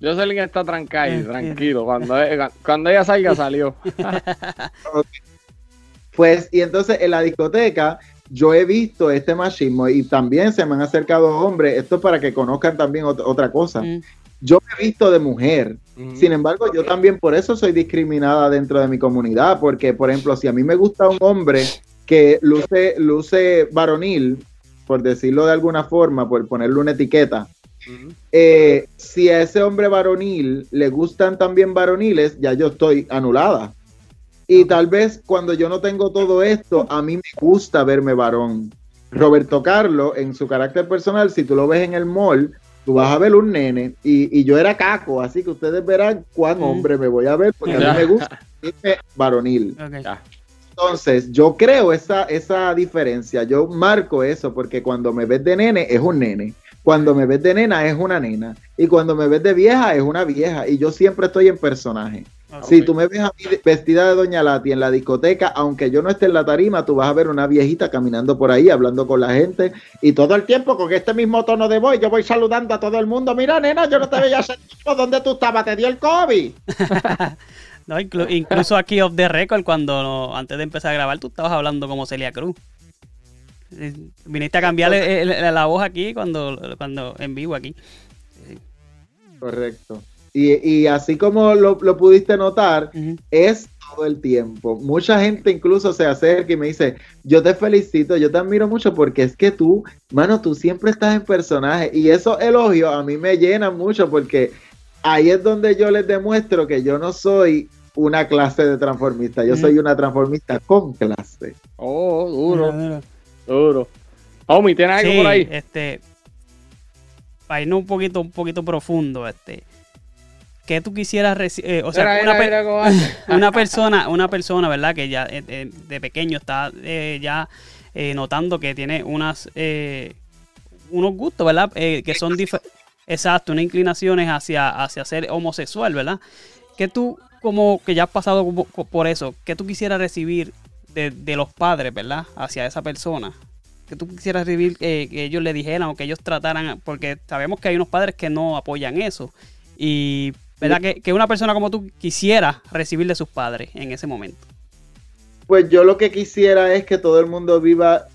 Jocelyn está trancada ahí, tranquilo. Cuando, ella- cuando ella salga, salió. Pues, y entonces en la discoteca yo he visto este machismo y también se me han acercado hombres. Esto es para que conozcan también ot- otra cosa. Mm. Yo me he visto de mujer. Sin embargo, yo también por eso soy discriminada dentro de mi comunidad, porque, por ejemplo, si a mí me gusta un hombre que luce, luce varonil, por decirlo de alguna forma, por ponerle una etiqueta, eh, si a ese hombre varonil le gustan también varoniles, ya yo estoy anulada. Y tal vez cuando yo no tengo todo esto, a mí me gusta verme varón. Roberto Carlos, en su carácter personal, si tú lo ves en el mall, tú vas a ver un nene. Y, y yo era caco, así que ustedes verán cuán Mm. hombre me voy a ver, porque a mí me gusta verme varonil. Ok. Entonces, yo creo esa, esa diferencia, yo marco eso, porque cuando me ves de nene es un nene, cuando me ves de nena es una nena, y cuando me ves de vieja es una vieja, y yo siempre estoy en personaje. Ok. Si tú me ves a mí vestida de Doña Lati en la discoteca, aunque yo no esté en la tarima, tú vas a ver una viejita caminando por ahí, hablando con la gente, y todo el tiempo con este mismo tono de voz, yo voy saludando a todo el mundo, mira nena, yo no te veía hace tiempo, ¿dónde tú estabas? ¿Te dio el COVID? No, inclu- incluso aquí off the record, cuando no- antes de empezar a grabar, tú estabas hablando como Celia Cruz. Eh, Viniste a cambiarle la voz aquí cuando, cuando en vivo aquí. Correcto. Y, y así como lo, lo pudiste notar, es todo el tiempo. Mucha gente incluso se acerca y me dice, yo te felicito, yo te admiro mucho porque es que tú, mano, tú siempre estás en personaje. Y esos elogios a mí me llenan mucho porque ahí es donde yo les demuestro que yo no soy una clase de transformista, yo soy una transformista con clase. Oh, duro, Duro. duro. Omi, ¿tienes algo Sí, por ahí? este. Para irnos un poquito, un poquito profundo, este. ¿Qué tú quisieras recibir? o sea, una, persona, una persona, ¿verdad? Que ya eh, eh, de pequeño está eh, ya eh, notando que tiene unas eh, unos gustos, ¿verdad? Eh, que son diferentes. Exacto, unas inclinaciones hacia, hacia ser homosexual, ¿verdad? Que tú, como que ya has pasado por eso, que tú quisieras recibir de, de los padres, ¿verdad? Hacia esa persona. Que tú quisieras recibir eh, que ellos le dijeran o que ellos trataran, porque sabemos que hay unos padres que no apoyan eso. Y, ¿verdad? Que, que una persona como tú quisiera recibir de sus padres en ese momento. Pues yo lo que quisiera es que todo el mundo viva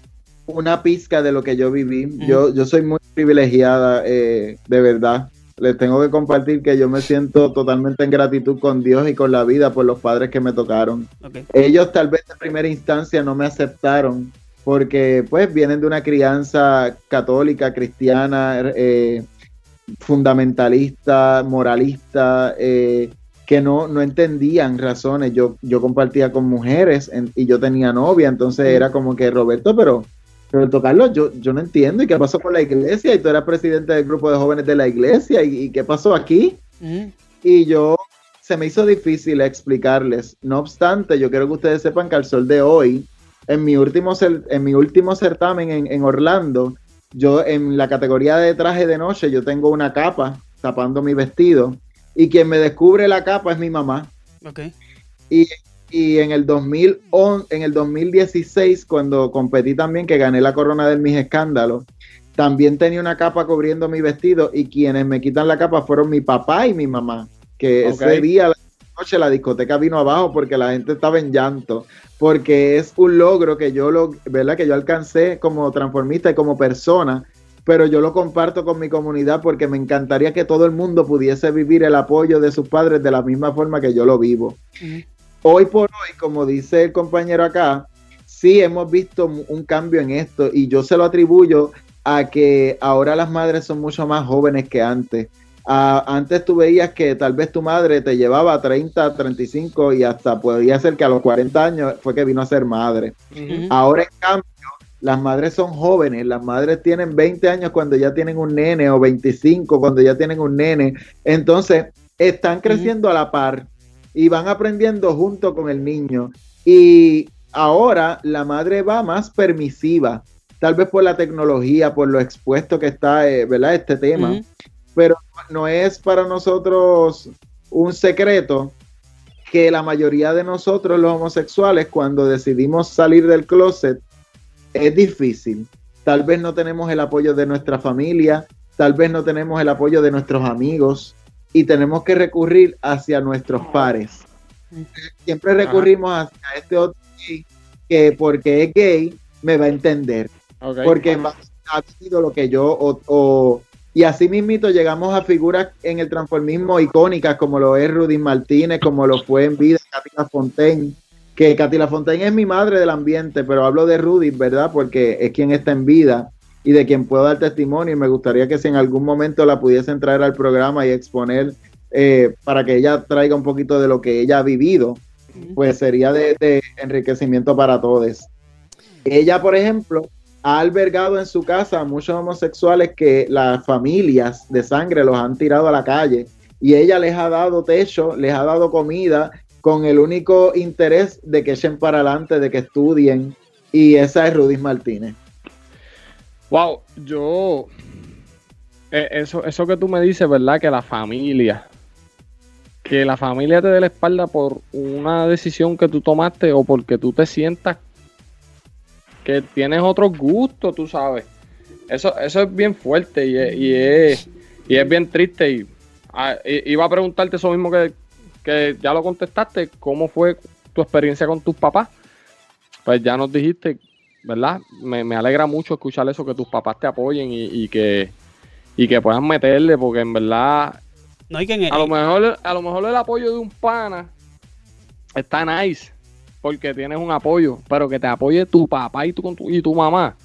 una pizca de lo que yo viví. Yo, yo soy muy privilegiada, eh, de verdad. Les tengo que compartir que yo me siento totalmente en gratitud con Dios y con la vida por los padres que me tocaron. Ellos tal vez en primera instancia no me aceptaron porque pues vienen de una crianza católica, cristiana, eh, fundamentalista, moralista, eh, que no, no entendían razones. Yo, yo compartía con mujeres en- y yo tenía novia, entonces era como que Roberto, pero Roberto Carlos, yo, yo no entiendo. ¿Y qué pasó con la iglesia? Y tú eras presidente del grupo de jóvenes de la iglesia. ¿Y, y qué pasó aquí? Y yo se me hizo difícil explicarles. No obstante, yo quiero que ustedes sepan que al sol de hoy, en mi último, en mi último certamen en, en Orlando, yo en la categoría de traje de noche, yo tengo una capa tapando mi vestido. Y quien me descubre la capa es mi mamá. Ok. Y, y en el 2011, en el 2016, cuando competí también, que gané la corona de mis escándalos, también tenía una capa cubriendo mi vestido y quienes me quitan la capa fueron mi papá y mi mamá, que ese día, la noche, la discoteca vino abajo porque la gente estaba en llanto, porque es un logro que yo, lo, ¿verdad? que yo alcancé como transformista y como persona, pero yo lo comparto con mi comunidad porque me encantaría que todo el mundo pudiese vivir el apoyo de sus padres de la misma forma que yo lo vivo Ujú. Hoy por hoy, como dice el compañero acá, sí hemos visto un cambio en esto y yo se lo atribuyo a que ahora las madres son mucho más jóvenes que antes. Antes tú veías que tal vez tu madre te llevaba a 30, 35 y hasta podría ser que a los 40 años fue que vino a ser madre. Ahora, en cambio, las madres son jóvenes, las madres tienen 20 años cuando ya tienen un nene o 25 cuando ya tienen un nene. Entonces, están creciendo a la par y van aprendiendo junto con el niño. Y ahora la madre va más permisiva, tal vez por la tecnología, por lo expuesto que está, eh, ¿verdad? Este tema pero no es para nosotros un secreto que la mayoría de nosotros los homosexuales cuando decidimos salir del closet es difícil. Tal vez no tenemos el apoyo de nuestra familia, tal vez no tenemos el apoyo de nuestros amigos y tenemos que recurrir hacia nuestros pares. Siempre recurrimos hacia este otro gay que porque es gay me va a entender Ok. porque ha vivido lo que yo o, o- y así mismito llegamos a figuras en el transformismo icónicas como lo es Rudy Martínez, como lo fue en vida Katy Fontaine, que Katy Fontaine es mi madre del ambiente, pero hablo de Rudy, ¿verdad? Porque es quien está en vida y de quien puedo dar testimonio y me gustaría que si en algún momento la pudiesen traer al programa y exponer eh, para que ella traiga un poquito de lo que ella ha vivido, pues sería de, de enriquecimiento para todos. Ella, por ejemplo, ha albergado en su casa a muchos homosexuales que las familias de sangre los han tirado a la calle y ella les ha dado techo, les ha dado comida con el único interés de que echen para adelante, de que estudien y esa es Rudy Martínez. Wow, yo. eh, eso, eso que tú me dices, ¿verdad? Que la familia. Que la familia te dé la espalda por una decisión que tú tomaste o porque tú te sientas que tienes otros gustos, tú sabes. Eso, eso es bien fuerte y es, y es, y es bien triste. Y, ah, iba a preguntarte eso mismo que, que ya lo contestaste. ¿Cómo fue tu experiencia con tus papás? Pues ya nos dijiste ¿verdad? Me, me alegra mucho escuchar eso, que tus papás te apoyen y, y que, y que puedan meterle, porque en verdad, No hay que en el- a lo mejor, a lo mejor el apoyo de un pana está nice, porque tienes un apoyo, pero que te apoye tu papá y tu, con tu- y tu mamá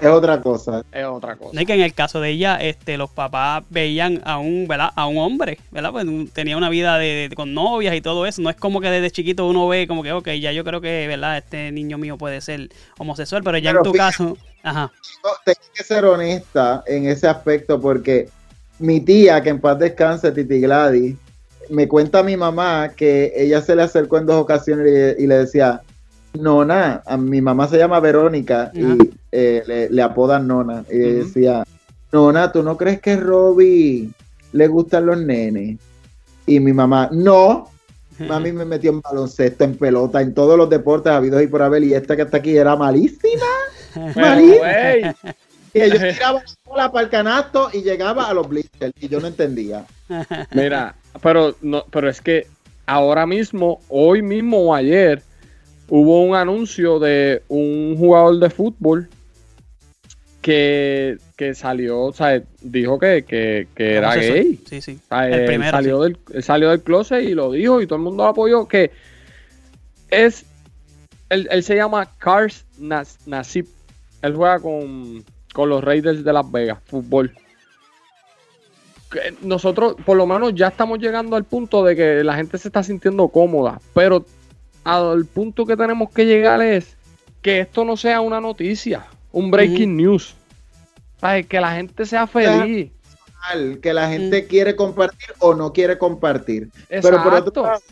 Es otra cosa. es otra cosa. No, y que en el caso de ella, este, los papás veían a un, ¿verdad? A un hombre, ¿verdad? Pues tenía una vida de, de- con novias y todo eso. No es como que desde chiquito uno ve como que, ok, ya yo creo que, ¿verdad? Este niño mío puede ser homosexual, pero ya Pero en tu fíjate. caso, ajá. No, tengo que ser honesta en ese aspecto porque mi tía, que en paz descanse, Titi Gladys, me cuenta a mi mamá que ella se le acercó en dos ocasiones y, y le decía, Nona, a mi mamá se llama Verónica y eh, le, le apodan Nona. Y Ujú. decía, Nona, ¿tú no crees que Robbie le gustan los nenes? Y mi mamá, no, mami me metió en baloncesto, en pelota, en todos los deportes habidos y por haber, y esta que está aquí era malísima. Güey, Y ellos tiraban la bola para el canasto y llegaba a los blisters y yo no entendía. Mira, pero no, pero es que ahora mismo, hoy mismo o ayer, hubo un anuncio de un jugador de fútbol que, que salió, o sea, dijo que, que, que era gay. Sí, sí. O sea, El primero, salió, del, él salió del closet y lo dijo y todo el mundo lo apoyó. Que es. Él, él se llama Cars Nas- Nasib. Él juega con, con los Raiders de Las Vegas, fútbol. Que Nosotros, por lo menos, ya estamos llegando al punto de que la gente se está sintiendo cómoda. Pero al punto que tenemos que llegar es que esto no sea una noticia, un breaking news. Que la gente sea feliz. Que la gente quiere compartir o no quiere compartir. Pero por otro lado,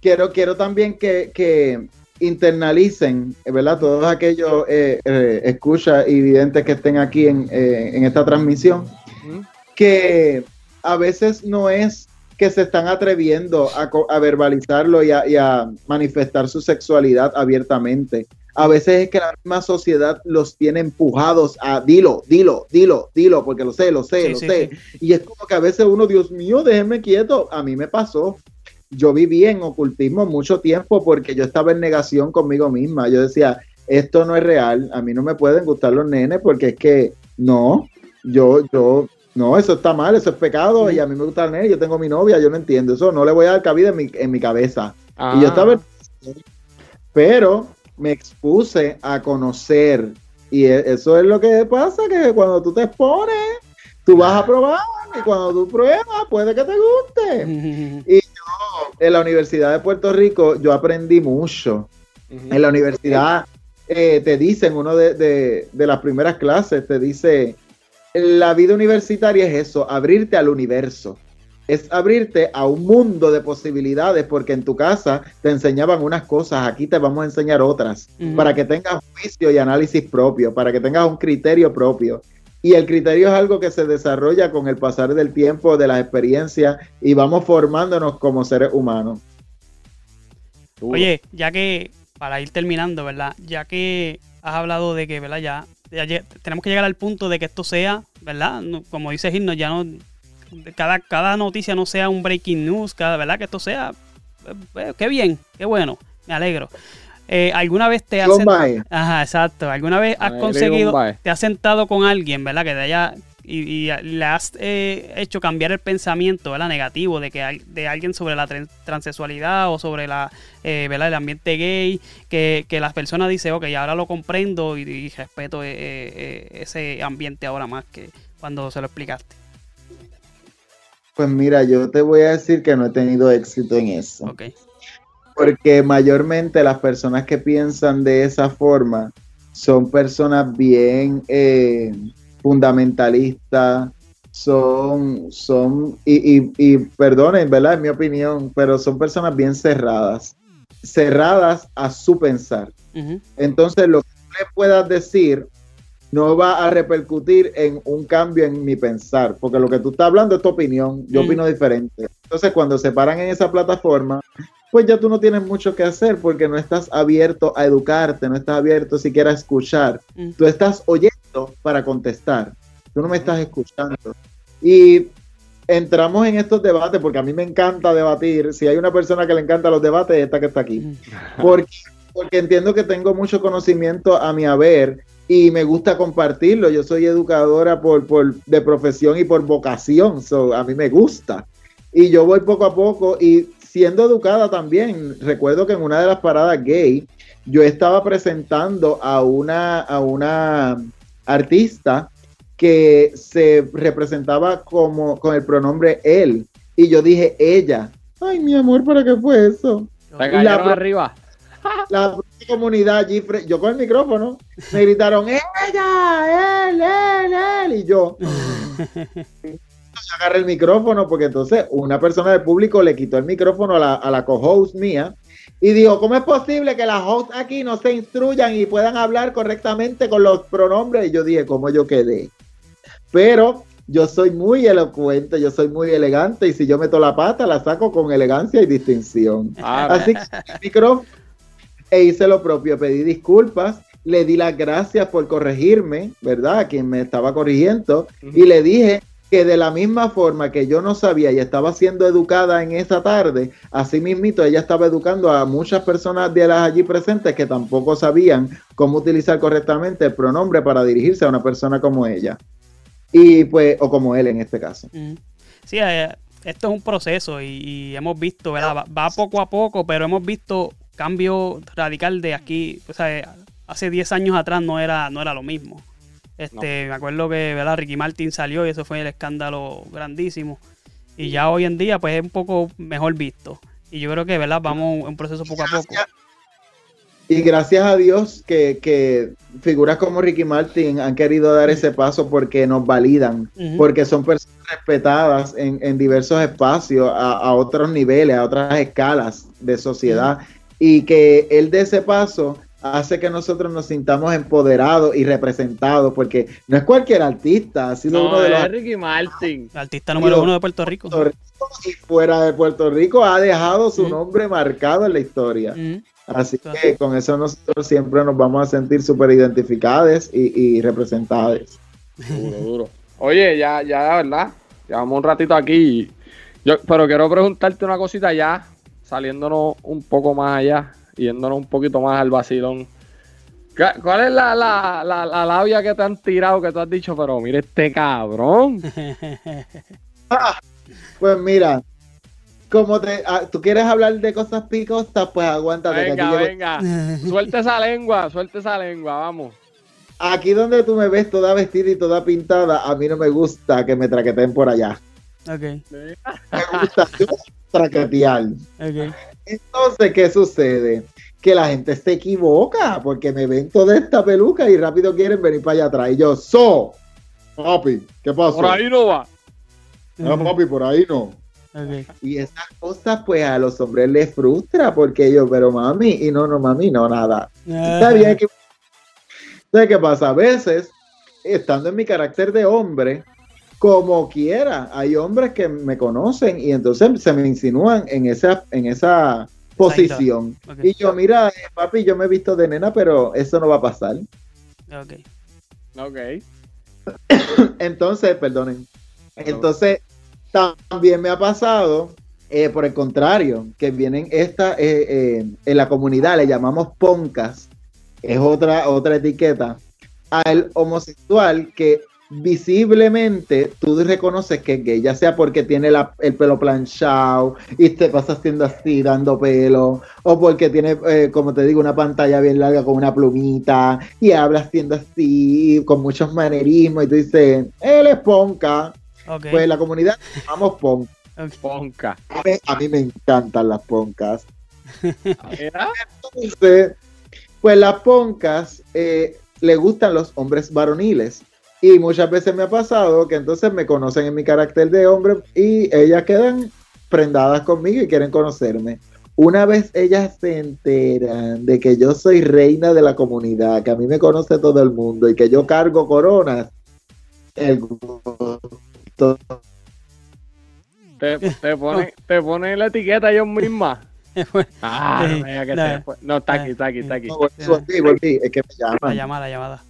quiero, quiero también que, que internalicen, ¿verdad? Todos aquellos eh, eh, escuchas y videntes que estén aquí en, eh, en esta transmisión, que a veces no es que se están atreviendo a, verbalizarlo y a, y a manifestar su sexualidad abiertamente. A veces es que la misma sociedad los tiene empujados a dilo, dilo, dilo, dilo, porque lo sé, lo sé, Sí, lo sí, sé. sí. Y es como que a veces uno, Dios mío, déjeme quieto. A mí me pasó. Yo viví en ocultismo mucho tiempo porque yo estaba en negación conmigo misma. Yo decía, esto no es real, a mí no me pueden gustar los nenes porque es que no, yo, yo, no, eso está mal, eso es pecado y a mí me gusta el nene, yo tengo mi novia, yo no entiendo eso, no le voy a dar cabida en mi, en mi cabeza. Y yo Ah. estaba, pero me expuse a conocer y e- eso es lo que pasa, que cuando tú te expones, tú vas a probar y cuando tú pruebas puede que te guste. En la Universidad de Puerto Rico yo aprendí mucho. En la universidad eh, te dicen, uno de, de- de las primeras clases, te dice, la vida universitaria es eso, abrirte al universo. Es abrirte a un mundo de posibilidades porque en tu casa te enseñaban unas cosas, aquí te vamos a enseñar otras, para que tengas juicio y análisis propio, para que tengas un criterio propio. Y el criterio es algo que se desarrolla con el pasar del tiempo, de las experiencias y vamos formándonos como seres humanos. Oye, ya que, para ir terminando, ¿verdad? Ya que has hablado de que, ¿verdad? Ya, tenemos que llegar al punto de que esto sea, ¿verdad? Como dice Gino, ya no. Cada, cada noticia no sea un breaking news, cada, ¿verdad? Que esto sea. eh, eh, qué bien, qué bueno, me alegro. Eh, ¿Alguna vez te has John sent- Baez. Ajá, exacto. ¿Alguna vez has conseguido, te has sentado con alguien, ¿verdad? Que te haya y, y le has eh, hecho cambiar el pensamiento, ¿verdad? Negativo de que de alguien sobre la tran- transexualidad o sobre la, eh, ¿verdad? El ambiente gay, que, que las personas dicen, ok, ahora lo comprendo y, y respeto eh, ese ambiente ahora más que cuando se lo explicaste. Pues mira, yo te voy a decir que no he tenido éxito en eso. Porque mayormente las personas que piensan de esa forma son personas bien eh, fundamentalistas, son, son, y, y, y perdonen, ¿verdad? En mi opinión, pero son personas bien cerradas, cerradas a su pensar. Entonces, lo que le puedas decir no va a repercutir en un cambio en mi pensar, porque lo que tú estás hablando es tu opinión, yo opino diferente. Entonces, cuando se paran en esa plataforma, pues ya tú no tienes mucho que hacer porque no estás abierto a educarte, no estás abierto siquiera a escuchar. Mm. Tú estás oyendo para contestar, tú no me estás escuchando. Y entramos en estos debates porque a mí me encanta debatir. Si hay una persona que le encanta los debates, esta que está aquí. Porque porque entiendo que tengo mucho conocimiento a mi haber y me gusta compartirlo. Yo soy educadora por, por de profesión y por vocación, so, a mí me gusta. Y yo voy poco a poco y siendo educada también. Recuerdo que en una de las paradas gay, yo estaba presentando a una, a una artista que se representaba como con el pronombre él. Y yo dije ella. Ay, mi amor, ¿para qué fue eso? Te La- arriba. La comunidad allí, yo con el micrófono, me gritaron, ella, él, él, él, y yo. agarré el micrófono porque entonces una persona del público le quitó el micrófono a la, a la co-host mía y dijo, ¿cómo es posible que las hosts aquí no se instruyan y puedan hablar correctamente con los pronombres? Y yo dije, ¿cómo yo quedé? Pero yo soy muy elocuente, yo soy muy elegante y si yo meto la pata la saco con elegancia y distinción. Ah, Así que el micrófono e hice lo propio, pedí disculpas, le di las gracias por corregirme, ¿verdad? A quien me estaba corrigiendo y le dije que de la misma forma que yo no sabía y estaba siendo educada en esa tarde, así mismito ella estaba educando a muchas personas de las allí presentes que tampoco sabían cómo utilizar correctamente el pronombre para dirigirse a una persona como ella. Y pues, o como él en este caso. Sí, eh, esto es un proceso y, hemos visto, ¿verdad? Va, va poco a poco, pero hemos visto cambio radical de aquí. O sea, hace 10 años atrás no era, no era lo mismo. Este, Me acuerdo que ¿verdad? Ricky Martin salió y eso fue el escándalo grandísimo. Y ya hoy en día, pues es un poco mejor visto. Y yo creo que, ¿verdad? Vamos en un proceso poco a poco. Y gracias a Dios que, que figuras como Ricky Martin han querido dar ese paso porque nos validan, porque son personas respetadas en, en diversos espacios, a, a otros niveles, a otras escalas de sociedad, y que él de ese paso hace que nosotros nos sintamos empoderados y representados, porque no es cualquier artista, ha sido uno No, de los es Ricky Martin. El artista número uno de Puerto Rico. Puerto Rico y fuera de Puerto Rico ha dejado su Ujú. nombre marcado en la historia. Ujú. Así que con eso nosotros siempre nos vamos a sentir súper identificados y, y representados. Duro, duro. Oye, ya, ya, ¿verdad? Llevamos un ratito aquí. Yo, pero quiero preguntarte una cosita ya, saliéndonos un poco más allá, yéndonos un poquito más al vacilón. ¿Qué- ¿Cuál es la, la, la, la labia que te han tirado que tú has dicho? Pero mire este cabrón. Pues mira, como te, ah, tú quieres hablar de cosas picosas, pues aguántate. que aquí, Venga, llego- venga. Suelta esa lengua, suelta esa lengua, vamos. aquí donde tú me ves toda vestida y toda pintada, a mí no me gusta que me traqueten por allá. Ok, Me gusta traquetear. ok. Entonces, ¿qué sucede? Que la gente se equivoca porque me ven toda esta peluca y rápido quieren venir para allá atrás. Y yo, so, papi, ¿qué pasó? Por ahí no va. No, papi, por ahí no. Y esas cosas, pues a los hombres les frustra porque yo, pero mami, y no, no, mami, no, nada. Está bien que. ¿Sabes qué pasa? A veces, estando en mi carácter de hombre, como quiera, hay hombres que me conocen y entonces se me insinúan en esa, en esa posición. Y yo, mira, eh, papi, yo me he visto de nena, pero eso no va a pasar. Ok. Ok. Entonces, perdonen. Entonces, también me ha pasado, eh, por el contrario, que vienen esta, eh, eh, en la comunidad le llamamos poncas, es otra, otra etiqueta, al homosexual que visiblemente tú reconoces que es gay, ya sea porque tiene la- el pelo planchado y te pasa haciendo así, dando pelo, o porque tiene, eh, como te digo, una pantalla bien larga con una plumita y habla haciendo así, con muchos manerismos, y tú dices, él es ponca. Ok. Pues la comunidad llamamos ponca. ok. Ponca. A mí, a mí me encantan las poncas. Mira. Entonces, pues las poncas eh, le gustan los hombres varoniles. Y muchas veces me ha pasado que entonces me conocen en mi carácter de hombre y ellas quedan prendadas conmigo y quieren conocerme. Una vez ellas se enteran de que yo soy reina de la comunidad, que a mí me conoce todo el mundo y que yo cargo coronas, el gusto Te, te ponen te ponen la etiqueta ellos mismas. Ah, no, me diga que no. se fue. No, está aquí, está aquí, está aquí. No, volví, volví, es que me La llaman. llamada, la llamada.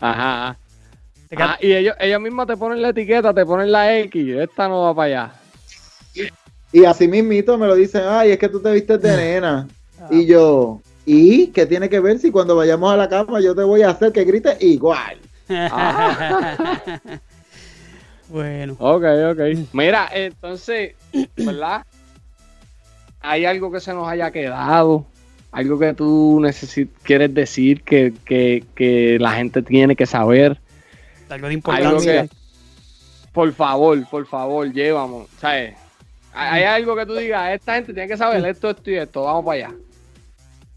Ajá. Ah, y ellos, ellos mismos te ponen la etiqueta, te ponen la X. Esta no va para allá. Y así mismito me lo dicen, ay, es que tú te vistes de nena. Ah. Y yo, ¿Y qué tiene que ver si cuando vayamos a la cama yo te voy a hacer que grites igual? bueno. Ok, ok. Mira, entonces, ¿verdad? ¿Hay algo que se nos haya quedado? ¿Algo que tú necesi- quieres decir que, que- que la gente tiene que saber? Algo de Algo importancia. que, por favor, por favor, llévamos. ¿Sabes? Hay hay algo que tú digas, esta gente tiene que saber esto, esto y esto. Vamos para allá.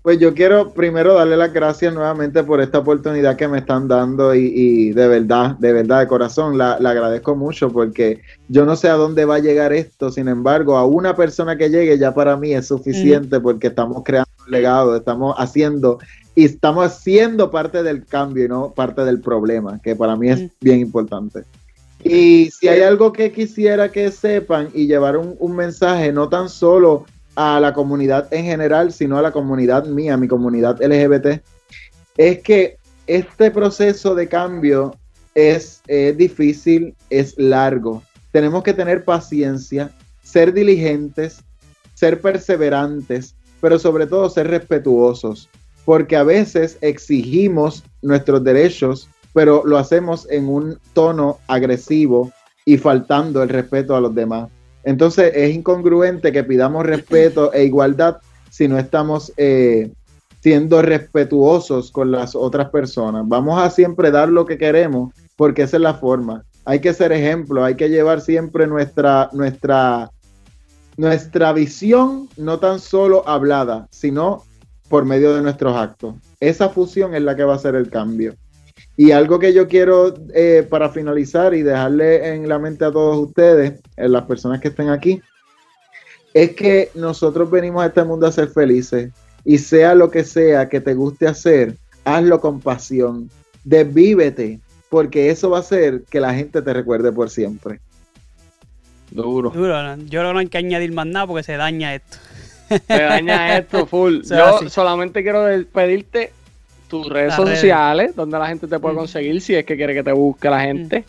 Pues yo quiero primero darle las gracias nuevamente por esta oportunidad que me están dando y, y de verdad, de verdad, de corazón, la, la agradezco mucho porque yo no sé a dónde va a llegar esto, sin embargo, a una persona que llegue ya para mí es suficiente porque estamos creando un legado, estamos haciendo y estamos siendo parte del cambio y no parte del problema, que para mí es Mm. bien importante. Y si hay algo que quisiera que sepan y llevar un, un mensaje, no tan solo a la comunidad en general, sino a la comunidad mía, mi comunidad LGBT, es que este proceso de cambio es, es difícil, es largo. Tenemos que tener paciencia, ser diligentes, ser perseverantes, pero sobre todo ser respetuosos, porque a veces exigimos nuestros derechos, pero lo hacemos en un tono agresivo y faltando el respeto a los demás. Entonces es incongruente que pidamos respeto e igualdad si no estamos eh, siendo respetuosos con las otras personas. Vamos a siempre dar lo que queremos porque esa es la forma. Hay que ser ejemplo, hay que llevar siempre nuestra, nuestra, nuestra visión, no tan solo hablada, sino por medio de nuestros actos. Esa fusión es la que va a hacer el cambio. Y algo que yo quiero eh, para finalizar y dejarle en la mente a todos ustedes, eh, las personas que estén aquí, es que nosotros venimos a este mundo a ser felices y sea lo que sea que te guste hacer, hazlo con pasión, desvívete, porque eso va a hacer que la gente te recuerde por siempre. Duro. Duro, yo creo que no hay que añadir más nada porque se daña esto. Te daña esto full. sea, Yo así. solamente quiero pedirte tus redes Las redes. sociales, donde la gente te puede Mm. conseguir si es que quiere que te busque la gente.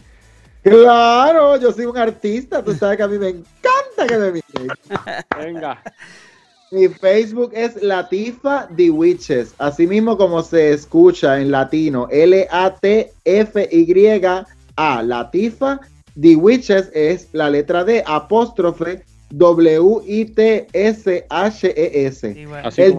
Claro, yo soy un artista, tú sabes que a mí me encanta que me miren. Venga. Mi Facebook es Latifa The Witches, así mismo como se escucha en latino, L-A-T-F-Y-A, Latifa The Witches es la letra D, apóstrofe W-I-T-S-H-E-S. Sí, bueno. Así El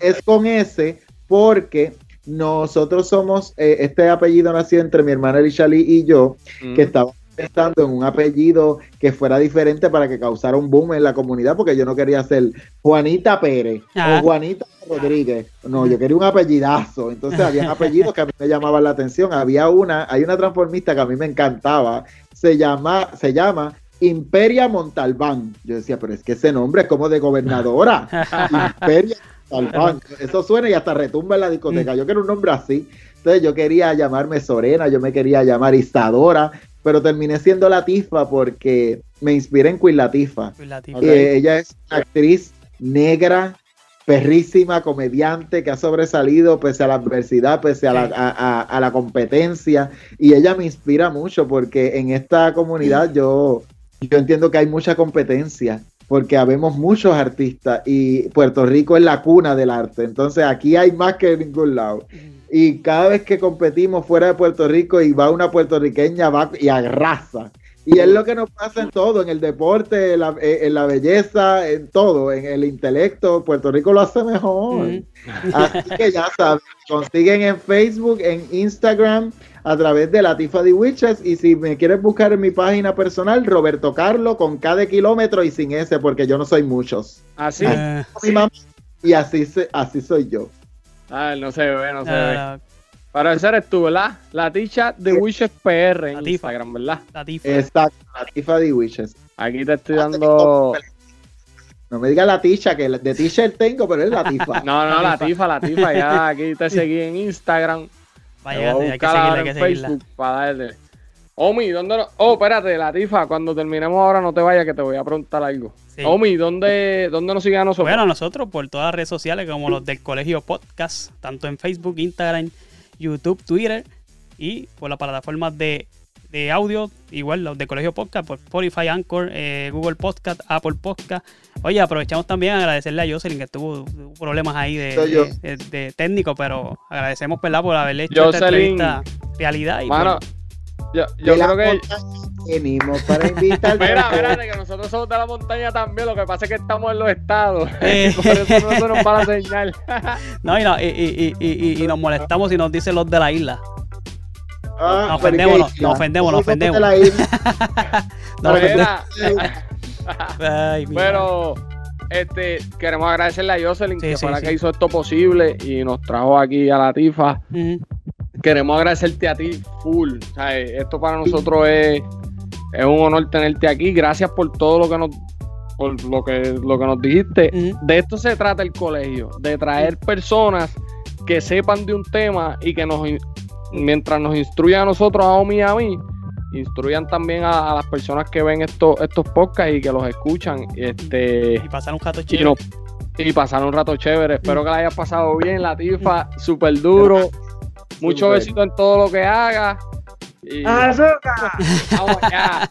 es con S porque nosotros somos, eh, este apellido nació entre mi hermana Elishali y yo, Mm. que estaba pensando en un apellido que fuera diferente para que causara un boom en la comunidad, porque yo no quería ser Juanita Pérez o Juanita Rodríguez. No, yo quería un apellidazo. Entonces había apellidos que a mí me llamaban la atención. Había una, hay una transformista que a mí me encantaba. Se llama, se llama Imperia Montalbán. Yo decía, pero es que ese nombre es como de gobernadora. Imperia Montalbán. Eso suena y hasta retumba en la discoteca. Yo quiero un nombre así. Entonces yo quería llamarme Sorena, yo me quería llamar Isadora, pero terminé siendo Latifa porque me inspiré en Queen Latifa. Eh, ella es una actriz negra, perrísima, comediante, que ha sobresalido pese a la adversidad, pese a la, Sí. a, a- a la competencia. Y ella me inspira mucho porque en esta comunidad yo, yo entiendo que hay mucha competencia. Porque habemos muchos artistas y Puerto Rico es la cuna del arte. Entonces aquí hay más que en ningún lado. Y cada vez que competimos fuera de Puerto Rico y va una puertorriqueña va y arrasa. Y es lo que nos pasa en todo, en el deporte, en la, en la belleza, en todo, en el intelecto. Puerto Rico lo hace mejor. Así que ya saben, consiguen en Facebook, en Instagram, a través de Latifa de Witches. Y si me quieres buscar en mi página personal, Roberto Carlo, con cada kilómetro y sin ese, porque yo no soy muchos. Así. Eh, y así, se- así soy yo. Ah, no se ve, no se ve. la, Pero ese eres tú, ¿verdad? La ticha de Wishes PR en La tifa. Instagram, ¿verdad? la tifa. Exacto, Latifa de Witches. Aquí te estoy dando. No me diga la ticha, que de t-shirt tengo, pero es Latifa. No, no, La la tifa, la tifa. Ya aquí te seguí en Instagram. Vaya, Te voy a hay que ahora hay que seguirla. Facebook para darle. Omi, ¿dónde no? Oh, espérate, Latifa, cuando terminemos ahora no te vayas que te voy a preguntar algo. Sí. Omi, ¿dónde, ¿dónde nos siguen a nosotros? Bueno, nosotros por todas las redes sociales como los del Colegio Podcast, tanto en Facebook, Instagram, YouTube, Twitter y por las plataformas de de audio, igual los de Colegio Podcast, por Spotify, Anchor, eh, Google Podcast, Apple Podcast. Oye, aprovechamos también a agradecerle a Jocelyn que tuvo, tuvo problemas ahí de, de- de- de técnico, pero agradecemos ¿verdad? por haberle hecho esta entrevista realidad. Y Mano, pues, yo, yo creo que. venimos para invitar Mira, espérate, que nosotros somos de la montaña también, lo que pasa es que estamos en los estados. Eh. Por eso no se nos va la señal. no, y, no, y, y- y- y- y nos molestamos si nos dicen los de la isla. Ah, Nos pero ofendemos, nos ofendemos. No, Pero Ay, este, queremos agradecerle a Jocelyn Sí, que sí, que hizo esto posible y nos trajo aquí a la tifa. Queremos agradecerte a ti full. O sea, esto para nosotros es, es un honor tenerte aquí. Gracias por todo lo que nos por lo que lo que nos dijiste. De esto se trata el colegio, de traer personas que sepan de un tema y que nos mientras nos instruye a nosotros, a Omi y a mí, instruyan también a, las personas que ven estos estos podcasts y que los escuchan. Este, y pasan un rato chévere. Y, no, y pasaron un rato chévere. Espero que la hayas pasado bien, la Latifa. Súper duro. Mucho super. besito en todo lo que hagas. Y... ¡Azúcar! ¡Vamos allá!